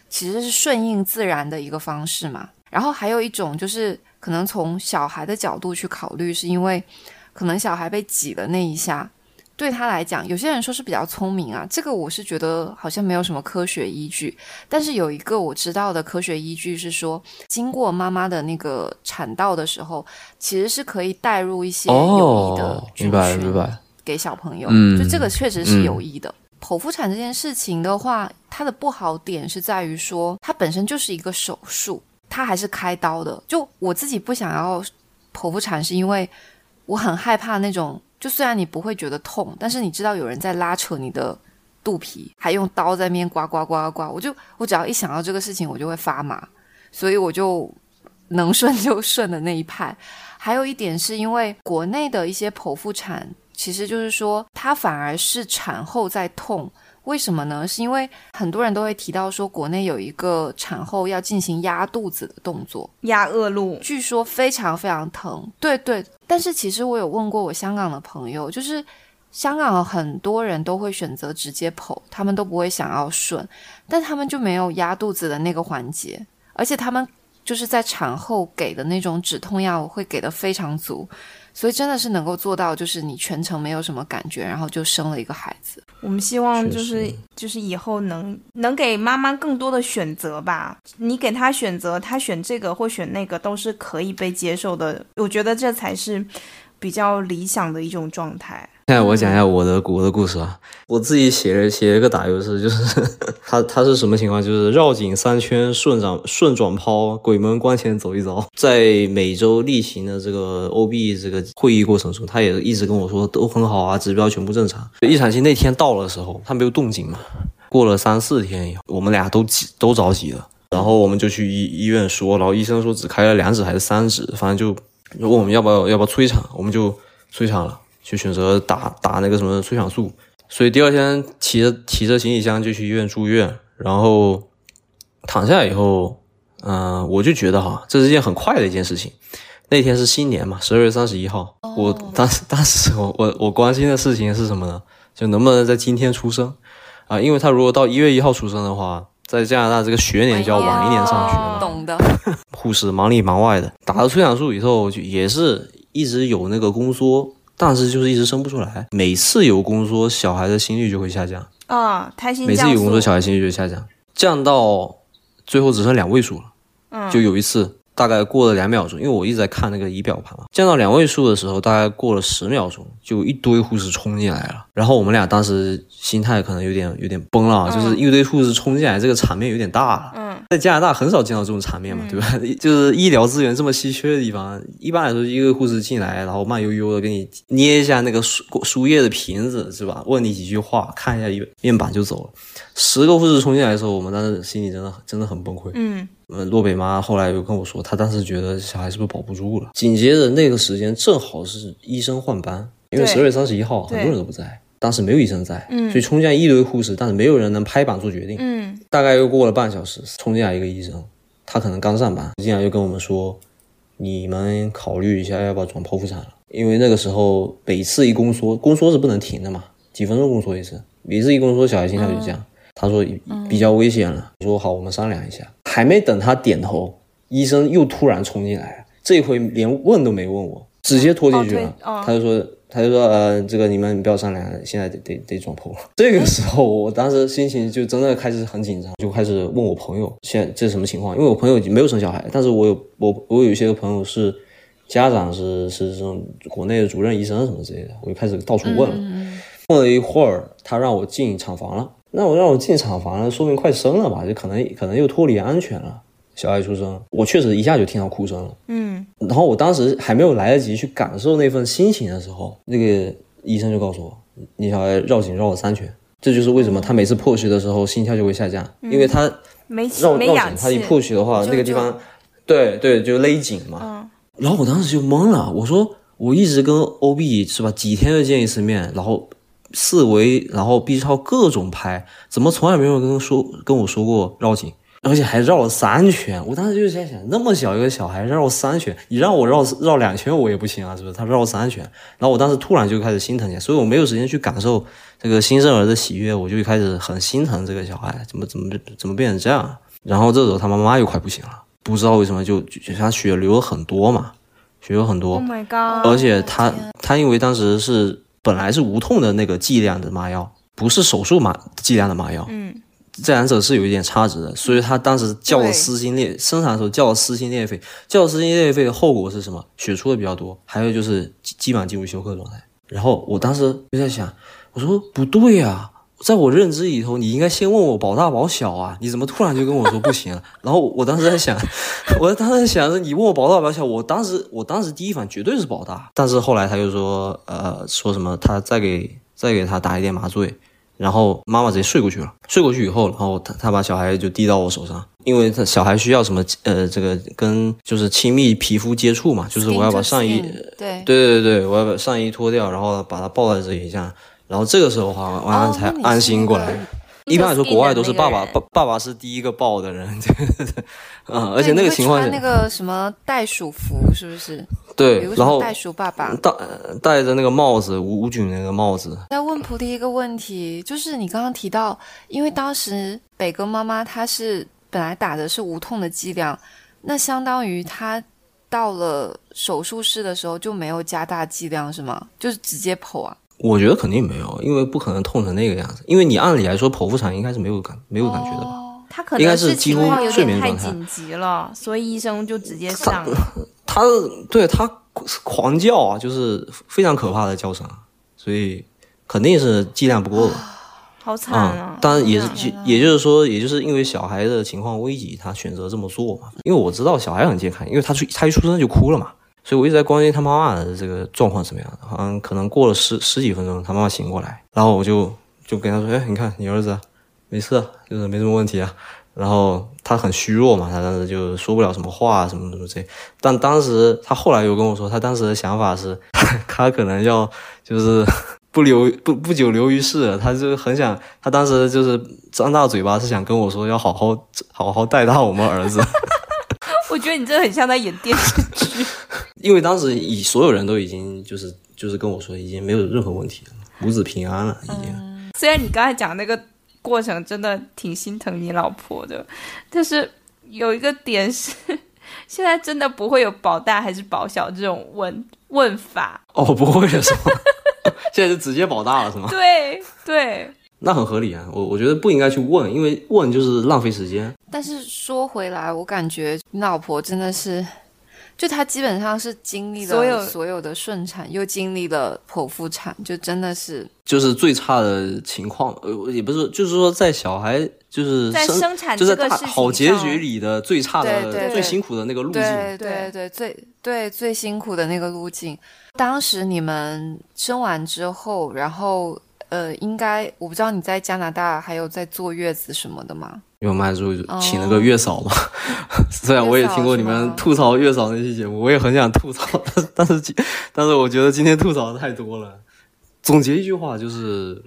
[SPEAKER 3] 其实是顺应自然的一个方式嘛。然后还有一种就是可能从小孩的角度去考虑，是因为可能小孩被挤了那一下。对他来讲，有些人说是比较聪明啊，这个我是觉得好像没有什么科学依据。但是有一个我知道的科学依据是说，经过妈妈的那个产道的时候，其实是可以带入一些有益的
[SPEAKER 1] 哦，
[SPEAKER 3] 菌群。给小朋友，
[SPEAKER 1] 嗯
[SPEAKER 3] 就这个确实是有益的。剖腹产这件事情的话，它的不好点是在于说，它本身就是一个手术，它还是开刀的。就我自己不想要剖腹产，是因为我很害怕那种，就虽然你不会觉得痛，但是你知道有人在拉扯你的肚皮，还用刀在那边刮刮刮刮刮，我就我只要一想到这个事情，我就会发麻，所以我就能顺就顺的那一派。还有一点是因为国内的一些剖腹产，其实就是说它反而是产后在痛。为什么呢？是因为很多人都会提到说，国内有一个产后要进行压肚子的动作，
[SPEAKER 2] 压恶露，
[SPEAKER 3] 据说非常非常疼。对对，但是其实我有问过我香港的朋友，就是香港很多人都会选择直接剖，他们都不会想要顺，但他们就没有压肚子的那个环节，而且他们就是在产后给的那种止痛药会给的非常足，所以真的是能够做到，就是你全程没有什么感觉，然后就生了一个孩子。
[SPEAKER 2] 我们希望就是就是以后能能给妈妈更多的选择吧。你给她选择，她选这个或选那个都是可以被接受的。我觉得这才是比较理想的一种状态。
[SPEAKER 1] 现在我讲一下我的我的故事啊，我自己写了写了个打油诗，就是他他是什么情况？就是绕颈三圈，顺转顺转抛，鬼门关前走一遭。在每周例行的这个 OB 这个会议过程中，他也一直跟我说都很好啊，指标全部正常。预产期那天到的时候，他没有动静嘛。过了三四天以后，我们俩都急都着急了，然后我们就去医医院说，然后医生说只开了两指还是三指，反正就就问我们要不要要不要催产，我们就催产了。就选择打打那个什么催产素，所以第二天提着提着行李箱就去医院住院，然后躺下以后，嗯、我就觉得哈，这是一件很快的一件事情。那天是新年嘛，十二月三十一号，我当时当时我我我关心的事情是什么呢？就能不能在今天出生啊、因为他如果到一月一号出生的话，在加拿大这个学年就要晚一年上学嘛。
[SPEAKER 3] 懂的，
[SPEAKER 1] 护士忙里忙外的，打了催产素以后，就也是一直有那个宫缩，但是就是一直生不出来。每次有宫缩，小孩的心率就会下降；
[SPEAKER 2] 啊，胎心
[SPEAKER 1] 每次有宫缩，小孩心率就会下降，降到最后只剩两位数了。
[SPEAKER 2] 嗯
[SPEAKER 1] 就有一次，大概过了两秒钟，因为我一直在看那个仪表盘嘛，降到两位数的时候，大概过了十秒钟，就一堆护士冲进来了。然后我们俩当时心态可能有点有点崩了，就是一堆护士冲进来，这个场面有点大了。
[SPEAKER 2] 嗯，
[SPEAKER 1] 在加拿大很少见到这种场面嘛，对吧？就是医疗资源这么稀缺的地方，一般来说一个护士进来，然后慢悠悠的给你捏一下那个输输液的瓶子，是吧？问你几句话，看一下面面板就走了。十个护士冲进来的时候，我们当时心里真的真的很崩溃。
[SPEAKER 2] 嗯
[SPEAKER 1] 呃，洛北妈后来又跟我说，她当时觉得小孩是不是保不住了。紧接着那个时间正好是医生换班，因为
[SPEAKER 2] 对
[SPEAKER 1] 十二月三十一号很多人都不在，当时没有医生在，
[SPEAKER 2] 嗯
[SPEAKER 1] 所以冲进来一堆护士，但是没有人能拍板做决定。
[SPEAKER 2] 嗯
[SPEAKER 1] 大概又过了半小时，冲进来一个医生，他可能刚上班，进来就跟我们说，你们考虑一下要不要转剖腹产了，因为那个时候每次一宫缩，宫缩是不能停的嘛，几分钟宫缩一次，每次一宫缩，小孩心跳就这样。他说比较危险了，我说好，我们商量一下。还没等他点头，医生又突然冲进来了，这回连问都没问我，直接拖进去了。他就说，他就说，呃，这个你们不要商量，现在得得得转剖了。这个时候，我当时心情就真的开始很紧张，就开始问我朋友，现在这是什么情况？因为我朋友已经没有生小孩，但是我有我我有一些朋友是家长是是这种国内的主任医生什么之类的，我就开始到处问了。问了一会儿，他让我进产房了。那我让我进产房了，说明快生了吧？就可能可能又脱离安全了。小孩出生，我确实一下就听到哭声了。
[SPEAKER 2] 嗯，
[SPEAKER 1] 然后我当时还没有来得及去感受那份心情的时候，那个医生就告诉我，你小孩绕颈绕了三圈，这就是为什么他每次破血的时候心跳就会下降，因为他
[SPEAKER 2] 没
[SPEAKER 1] 绕绕
[SPEAKER 2] 没氧
[SPEAKER 1] 颈，他一
[SPEAKER 2] 气，
[SPEAKER 1] 破血的话，那个地方，对对，就勒紧嘛。
[SPEAKER 2] 嗯
[SPEAKER 1] 然后我当时就懵了，我说我一直跟 OB 是吧，几天就见一次面，然后四维，然后 B 超各种拍，怎么从来没有跟说跟我说过绕颈，而且还绕了三圈。我当时就在想，那么小一个小孩绕三圈，你让我绕绕两圈我也不行啊，是不是？他绕三圈，然后我当时突然就开始心疼起来，所以我没有时间去感受这个新生儿的喜悦，我就开始很心疼这个小孩，怎么怎么怎么变成这样啊？然后这时候他妈妈又快不行了，不知道为什么就就他血流了很多嘛，血流很多
[SPEAKER 2] Oh，my god！
[SPEAKER 1] 而且他他因为当时是本来是无痛的那个剂量的麻药，不是手术麻剂量的麻药，
[SPEAKER 2] 嗯，
[SPEAKER 1] 这两者是有一点差值的，所以他当时叫了撕心裂，生产的时候叫了撕心裂肺，叫了撕心裂肺的后果是什么？血出的比较多，还有就是基基本上进入休克状态。然后我当时就在想，我说不对呀、在我认知里头，你应该先问我保大保小啊，你怎么突然就跟我说不行了？然后我当时在想，我当时在想着你问我保大保小，我当时我当时第一反应绝对是保大，但是后来他又说，呃，说什么他再给再给他打一点麻醉，然后妈妈直接睡过去了。睡过去以后，然后他他把小孩就递到我手上，因为他小孩需要什么呃这个跟就是亲密皮肤接触嘛，就是我要把上衣
[SPEAKER 3] 对
[SPEAKER 1] 对对对对，我要把上衣脱掉，然后把他抱在这里这样，然后这个时候哈晚上才安心过来。一般来说，国外都是爸爸爸爸爸是第一个抱的人，嗯，而且那个情况下，
[SPEAKER 3] 那个什么袋鼠服是不是？
[SPEAKER 1] 对，然后
[SPEAKER 3] 袋鼠爸爸。
[SPEAKER 1] 戴戴着那个帽子，无菌那个帽子，
[SPEAKER 3] 再问菩提一个问题，就是你刚刚提到，因为当时北哥妈妈她是本来打的是无痛的剂量，那相当于她到了手术室的时候就没有加大剂量是吗？就是直接剖啊？
[SPEAKER 1] 我觉得肯定没有，因为不可能痛成那个样子。因为你按理来说剖腹产应该是没有感没有感觉的吧？
[SPEAKER 3] 哦
[SPEAKER 2] 他可
[SPEAKER 1] 应该
[SPEAKER 2] 能
[SPEAKER 1] 是几乎
[SPEAKER 2] 情况有点太
[SPEAKER 1] 睡眠状态
[SPEAKER 2] 紧急了，所以医生就直接上了。
[SPEAKER 1] 他对他狂叫啊，就是非常可怕的叫声，所以肯定是剂量不够的。
[SPEAKER 2] 好惨啊
[SPEAKER 1] 嗯！，当然也是，也就是说，也就是因为小孩的情况危急，他选择这么做嘛。因为我知道小孩很健康，因为他出他一出生就哭了嘛，所以我一直在关心他妈妈的这个状况怎么样。好像可能过了十十几分钟，他妈妈醒过来，然后我就就跟他说：“哎，你看你儿子没事，就是没什么问题啊。”然后他很虚弱嘛，他当时就说不了什么话，什么什么这。但当时他后来有跟我说，他当时的想法是，他可能要就是 不留不不久留于世，他就很想，他当时就是张大嘴巴是想跟我说要好好好好带大我们儿子，
[SPEAKER 2] 我觉得你这很像在演电视剧。
[SPEAKER 1] 因为当时以所有人都已经就是就是跟我说已经没有任何问题了，母子平安了已经。
[SPEAKER 2] 虽然你刚才讲那个过程真的挺心疼你老婆的，但是有一个点是，现在真的不会有保大还是保小这种问问法。
[SPEAKER 1] 哦，不会了是吗？现在就直接保大了是吗？
[SPEAKER 2] 对对，
[SPEAKER 1] 那很合理啊，我我觉得不应该去问，因为问就是浪费时间。
[SPEAKER 3] 但是说回来，我感觉你老婆真的是，就她基本上是经历了
[SPEAKER 2] 所有
[SPEAKER 3] 所有的顺产，又经历了剖腹产，就真的是
[SPEAKER 1] 就是最差的情况，呃，也不是，就是说在小孩就是
[SPEAKER 2] 在
[SPEAKER 1] 生
[SPEAKER 2] 生产
[SPEAKER 1] 就是大
[SPEAKER 2] 这个事情
[SPEAKER 1] 好结局里的最差的、
[SPEAKER 3] 对对
[SPEAKER 1] 最辛苦的那个路径。
[SPEAKER 3] 对
[SPEAKER 2] 对
[SPEAKER 3] 对对，最对最辛苦的那个路径。当时你们生完之后，然后呃，应该我不知道你在加拿大还有在坐月子什么的吗？
[SPEAKER 1] 因为我们还是
[SPEAKER 3] 哦
[SPEAKER 1] 请了个月嫂嘛，虽然我也听过你们吐槽月嫂那期节目，我也很想吐槽，但是但是但是我觉得今天吐槽的太多了。总结一句话就是，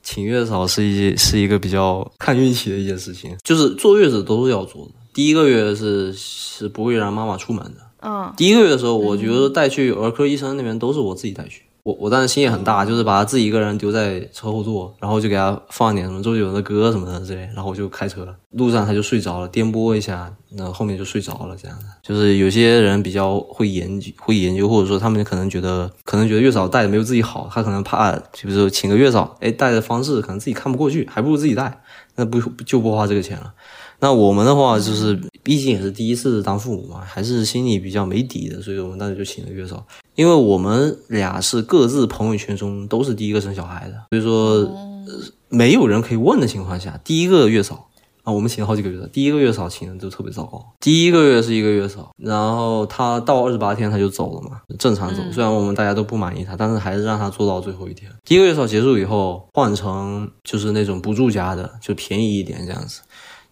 [SPEAKER 1] 请月嫂是一是一个比较看运气的一件事情，就是坐月子都是要做的。第一个月是是不会让妈妈出门的，
[SPEAKER 2] 嗯，
[SPEAKER 1] 第一个月的时候，我觉得带去儿科医生那边都是我自己带去。我我当时心也很大，就是把他自己一个人丢在车后座，然后就给他放点什么周杰伦的歌什么的之类，然后我就开车了。路上他就睡着了，颠簸一下，那后面就睡着了，这样的。就是有些人比较会研究，会研究，或者说他们可能觉得，可能觉得月嫂带的没有自己好，他可能怕，比如说请个月嫂，哎，带的方式可能自己看不过去，还不如自己带，那不就不花这个钱了。那我们的话就是，毕竟也是第一次当父母嘛，还是心里比较没底的，所以我们当时就请了月嫂。因为我们俩是各自朋友圈中都是第一个生小孩的，所以说、呃没有人可以问的情况下，第一个月嫂啊，我们请了好几个月嫂，第一个月嫂请的都特别糟糕，第一个月是一个月嫂，然后她到二十八天她就走了嘛，正常走，虽然我们大家都不满意她，但是还是让她做到最后一天。第一个月嫂结束以后，换成就是那种不住家的，就便宜一点这样子，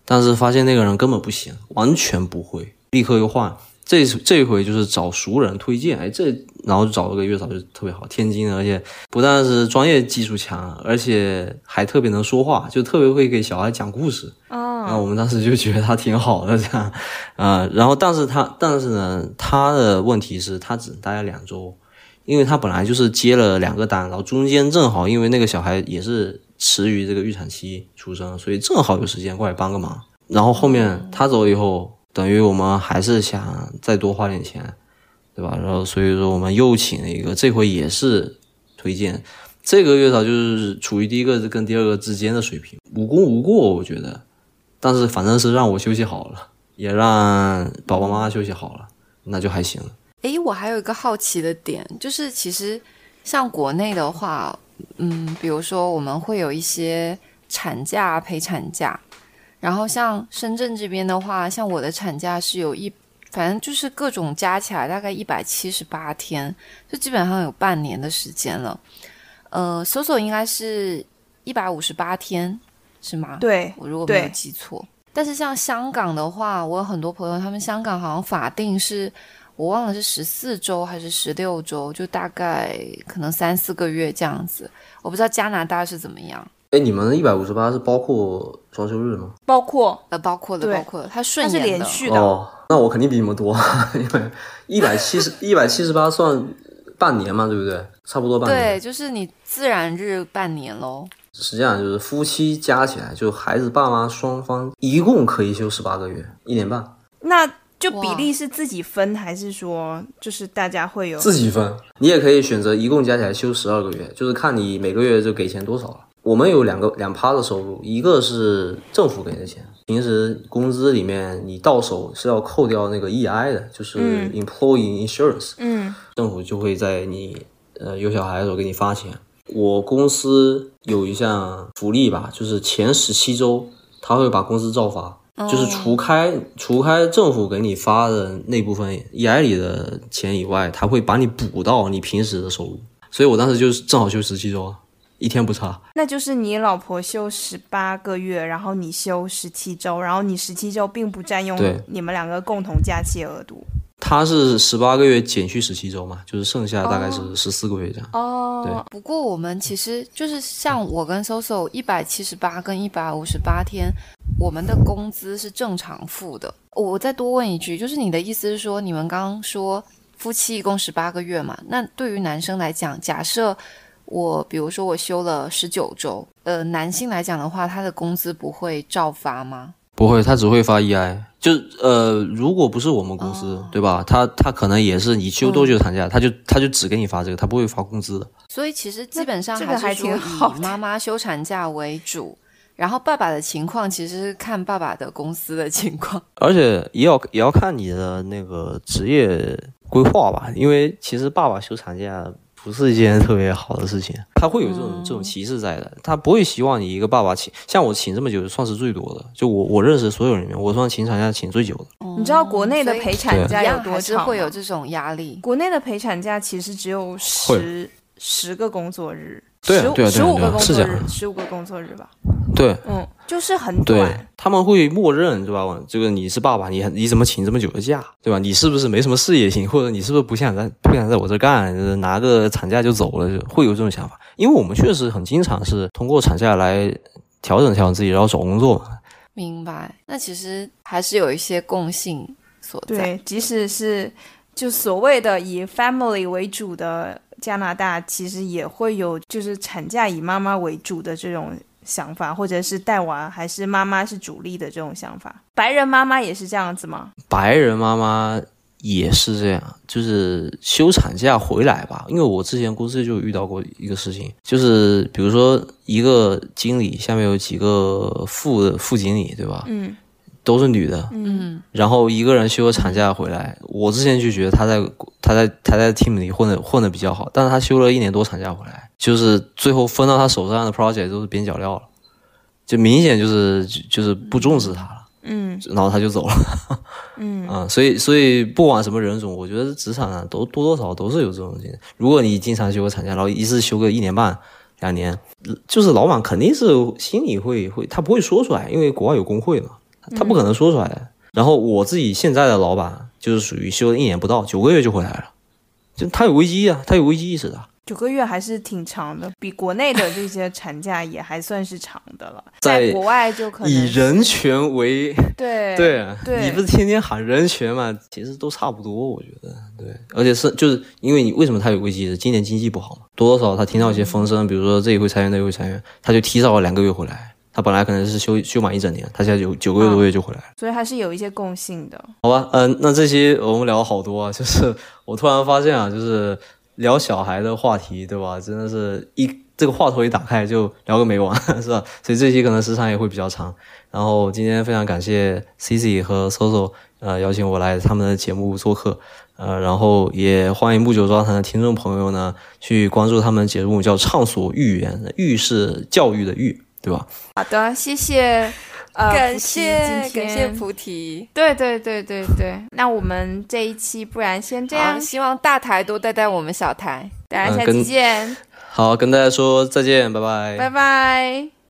[SPEAKER 1] 但是发现那个人根本不行，完全不会，立刻又换。这这回就是找熟人推荐，哎，这然后就找了个月嫂，就特别好，天津的，而且不但是专业技术强，而且还特别能说话，就特别会给小孩讲故事。
[SPEAKER 2] 哦，
[SPEAKER 1] 那我们当时就觉得他挺好的，这样，啊，然后但是他但是呢，他的问题是，他只待了两周，因为他本来就是接了两个单，然后中间正好因为那个小孩也是迟于这个预产期出生，所以正好有时间过来帮个忙。然后后面他走以后。等于我们还是想再多花点钱，对吧？然后所以说我们又请了一个，这回也是推荐。这个月嫂就是处于第一个跟第二个之间的水平，无功无过，我觉得。但是反正是让我休息好了，也让宝宝妈妈休息好了，那就还行了。
[SPEAKER 3] 诶，我还有一个好奇的点，就是其实像国内的话，嗯，比如说我们会有一些产假、陪产假。然后像深圳这边的话，像我的产假是有一，反正就是各种加起来大概一百七十八天，就基本上有半年的时间了。呃，搜索应该是一百五十八天，是吗？
[SPEAKER 2] 对，
[SPEAKER 3] 我如果没有记错。但是像香港的话，我有很多朋友，他们香港好像法定是，我忘了是十四周还是十六周，就大概可能三四个月这样子。我不知道加拿大是怎么样。
[SPEAKER 1] 哎，你们的一百五十八是包括双休日吗？
[SPEAKER 2] 包括，
[SPEAKER 3] 呃，包括的，包括的，它顺
[SPEAKER 2] 是连续的。
[SPEAKER 1] 哦，那我肯定比你们多，因为一百七十 一百七十八算半年嘛，对不对？差不多半
[SPEAKER 3] 年。对，就是你自然日半年喽。
[SPEAKER 1] 实际上就是夫妻加起来，就孩子爸妈双方一共可以休十八个月，一年半。
[SPEAKER 2] 那就比例是自己分，还是说就是大家会有
[SPEAKER 1] 自己分？你也可以选择一共加起来休十二个月，就是看你每个月就给钱多少了。我们有两个两趴的收入，一个是政府给的钱，平时工资里面你到手是要扣掉那个 EI 的，就是 Employee Insurance，
[SPEAKER 2] 嗯，
[SPEAKER 1] 政府就会在你呃有小孩的时候给你发钱。我公司有一项福利吧，就是前十七周他会把工资照发，就是除开除开政府给你发的那部分 EI 里的钱以外，他会把你补到你平时的收入。所以我当时就是正好休十七周啊。一天不差，
[SPEAKER 2] 那就是你老婆休十八个月，然后你休十七周，然后你十七周并不占用你们两个共同假期额度。
[SPEAKER 1] 他是十八个月减去十七周嘛，就是剩下大概是十四个月这样。
[SPEAKER 3] 哦，
[SPEAKER 1] 对。
[SPEAKER 3] 不过我们其实就是像我跟 Soso 一百七十八跟一百五十八天，我们的工资是正常付的。我再多问一句，就是你的意思是说，你们刚刚说夫妻一共十八个月嘛？那对于男生来讲，假设。我比如说我休了十九周，呃，男性来讲的话，他的工资不会照发吗？
[SPEAKER 1] 不会，他只会发 EI。就呃，如果不是我们公司，对吧？他他可能也是你休多久产假，他就他就只给你发这个，他不会发工资的。
[SPEAKER 3] 所以其实基本上还是说以妈妈休产假为主，然后爸爸的情况其实是看爸爸的公司的情况，
[SPEAKER 1] 而且也要也要看你的那个职业规划吧，因为其实爸爸休产假。不是一件特别好的事情，他会有这种这种歧视在的，他不会希望你一个爸爸请，像我请这么久算是最多的，就我我认识所有人里面，我算请产假请最久的。
[SPEAKER 2] 你知道国内的陪产假有多长
[SPEAKER 3] 会有这种压力？
[SPEAKER 2] 国内的陪产假其实只有十十个工作日。
[SPEAKER 1] 对啊，对啊，
[SPEAKER 2] 十五个工
[SPEAKER 1] 作
[SPEAKER 2] 日，十五个工作日吧。
[SPEAKER 1] 对，
[SPEAKER 2] 嗯，就是很短。
[SPEAKER 1] 他们会默认，对吧？这个你是爸爸，你你怎么请这么久的假，对吧？你是不是没什么事业心，或者你是不是不想在不想在我这干，拿个产假就走了，就会有这种想法。因为我们确实很经常是通过产假来调整调整自己，然后找工作嘛。
[SPEAKER 3] 明白。那其实还是有一些共性所在。
[SPEAKER 2] 对，即使是就所谓的以 family 为主的。加拿大其实也会有，就是产假以妈妈为主的这种想法，或者是带娃还是妈妈是主力的这种想法。白人妈妈也是这样子吗？
[SPEAKER 1] 白人妈妈也是这样，就是休产假回来吧。因为我之前公司就遇到过一个事情，就是比如说一个经理下面有几个副副经理，对吧？
[SPEAKER 2] 嗯。
[SPEAKER 1] 都是女的，
[SPEAKER 3] 嗯，
[SPEAKER 1] 然后一个人休了产假回来，我之前就觉得她在她在她在 team 里混的混的比较好，但是她休了一年多产假回来，就是最后分到她手上的 project 都是边角料了，就明显就是就就是不重视她了。
[SPEAKER 2] 嗯
[SPEAKER 1] 然后她就走了。
[SPEAKER 2] 嗯
[SPEAKER 1] 啊、所以所以不管什么人种，我觉得职场上都多多少少都是有这种情况。如果你经常休个产假，然后一次休个一年半、两年，就是老板肯定是心里会会，他不会说出来，因为国外有工会嘛，他不可能说出来的。然后我自己现在的老板就是属于休了一年不到，九个月就回来了，就他有危机啊，他有危机意识的。
[SPEAKER 2] 九个月还是挺长的，比国内的这些产假也还算是长的了。
[SPEAKER 1] 在
[SPEAKER 2] 在国外就可能
[SPEAKER 1] 以人权为
[SPEAKER 2] 对
[SPEAKER 1] 对你不是天天喊人权嘛？其实都差不多，我觉得对。而且是就是因为你为什么他有危机意识？今年经济不好嘛，多多少少他听到一些风声，比如说这一回裁员，那一回裁员，他就提早了两个月回来。他本来可能是休休满一整年，他现在有九个月多月就回来了。
[SPEAKER 2] 所以还是有一些共性的。
[SPEAKER 1] 好吧，嗯、那这期我们聊了好多啊，就是我突然发现啊，就是聊小孩的话题，对吧？真的是一这个话头一打开就聊个没完，是吧？所以这期可能时长也会比较长。然后今天非常感谢 Cici 和 Soso，呃，邀请我来他们的节目做客，呃，然后也欢迎不久抓谈的听众朋友呢去关注他们的节目，叫畅所欲言，欲是教育的欲，对吧？
[SPEAKER 2] 好的，谢谢。呃，
[SPEAKER 3] 感谢感谢菩提。
[SPEAKER 2] 对对对对对，那我们这一期不然先这样，
[SPEAKER 3] 希望大台多带带我们小台。
[SPEAKER 2] 大家下期见，
[SPEAKER 1] 好，跟大家说再见，拜拜。
[SPEAKER 2] 拜拜。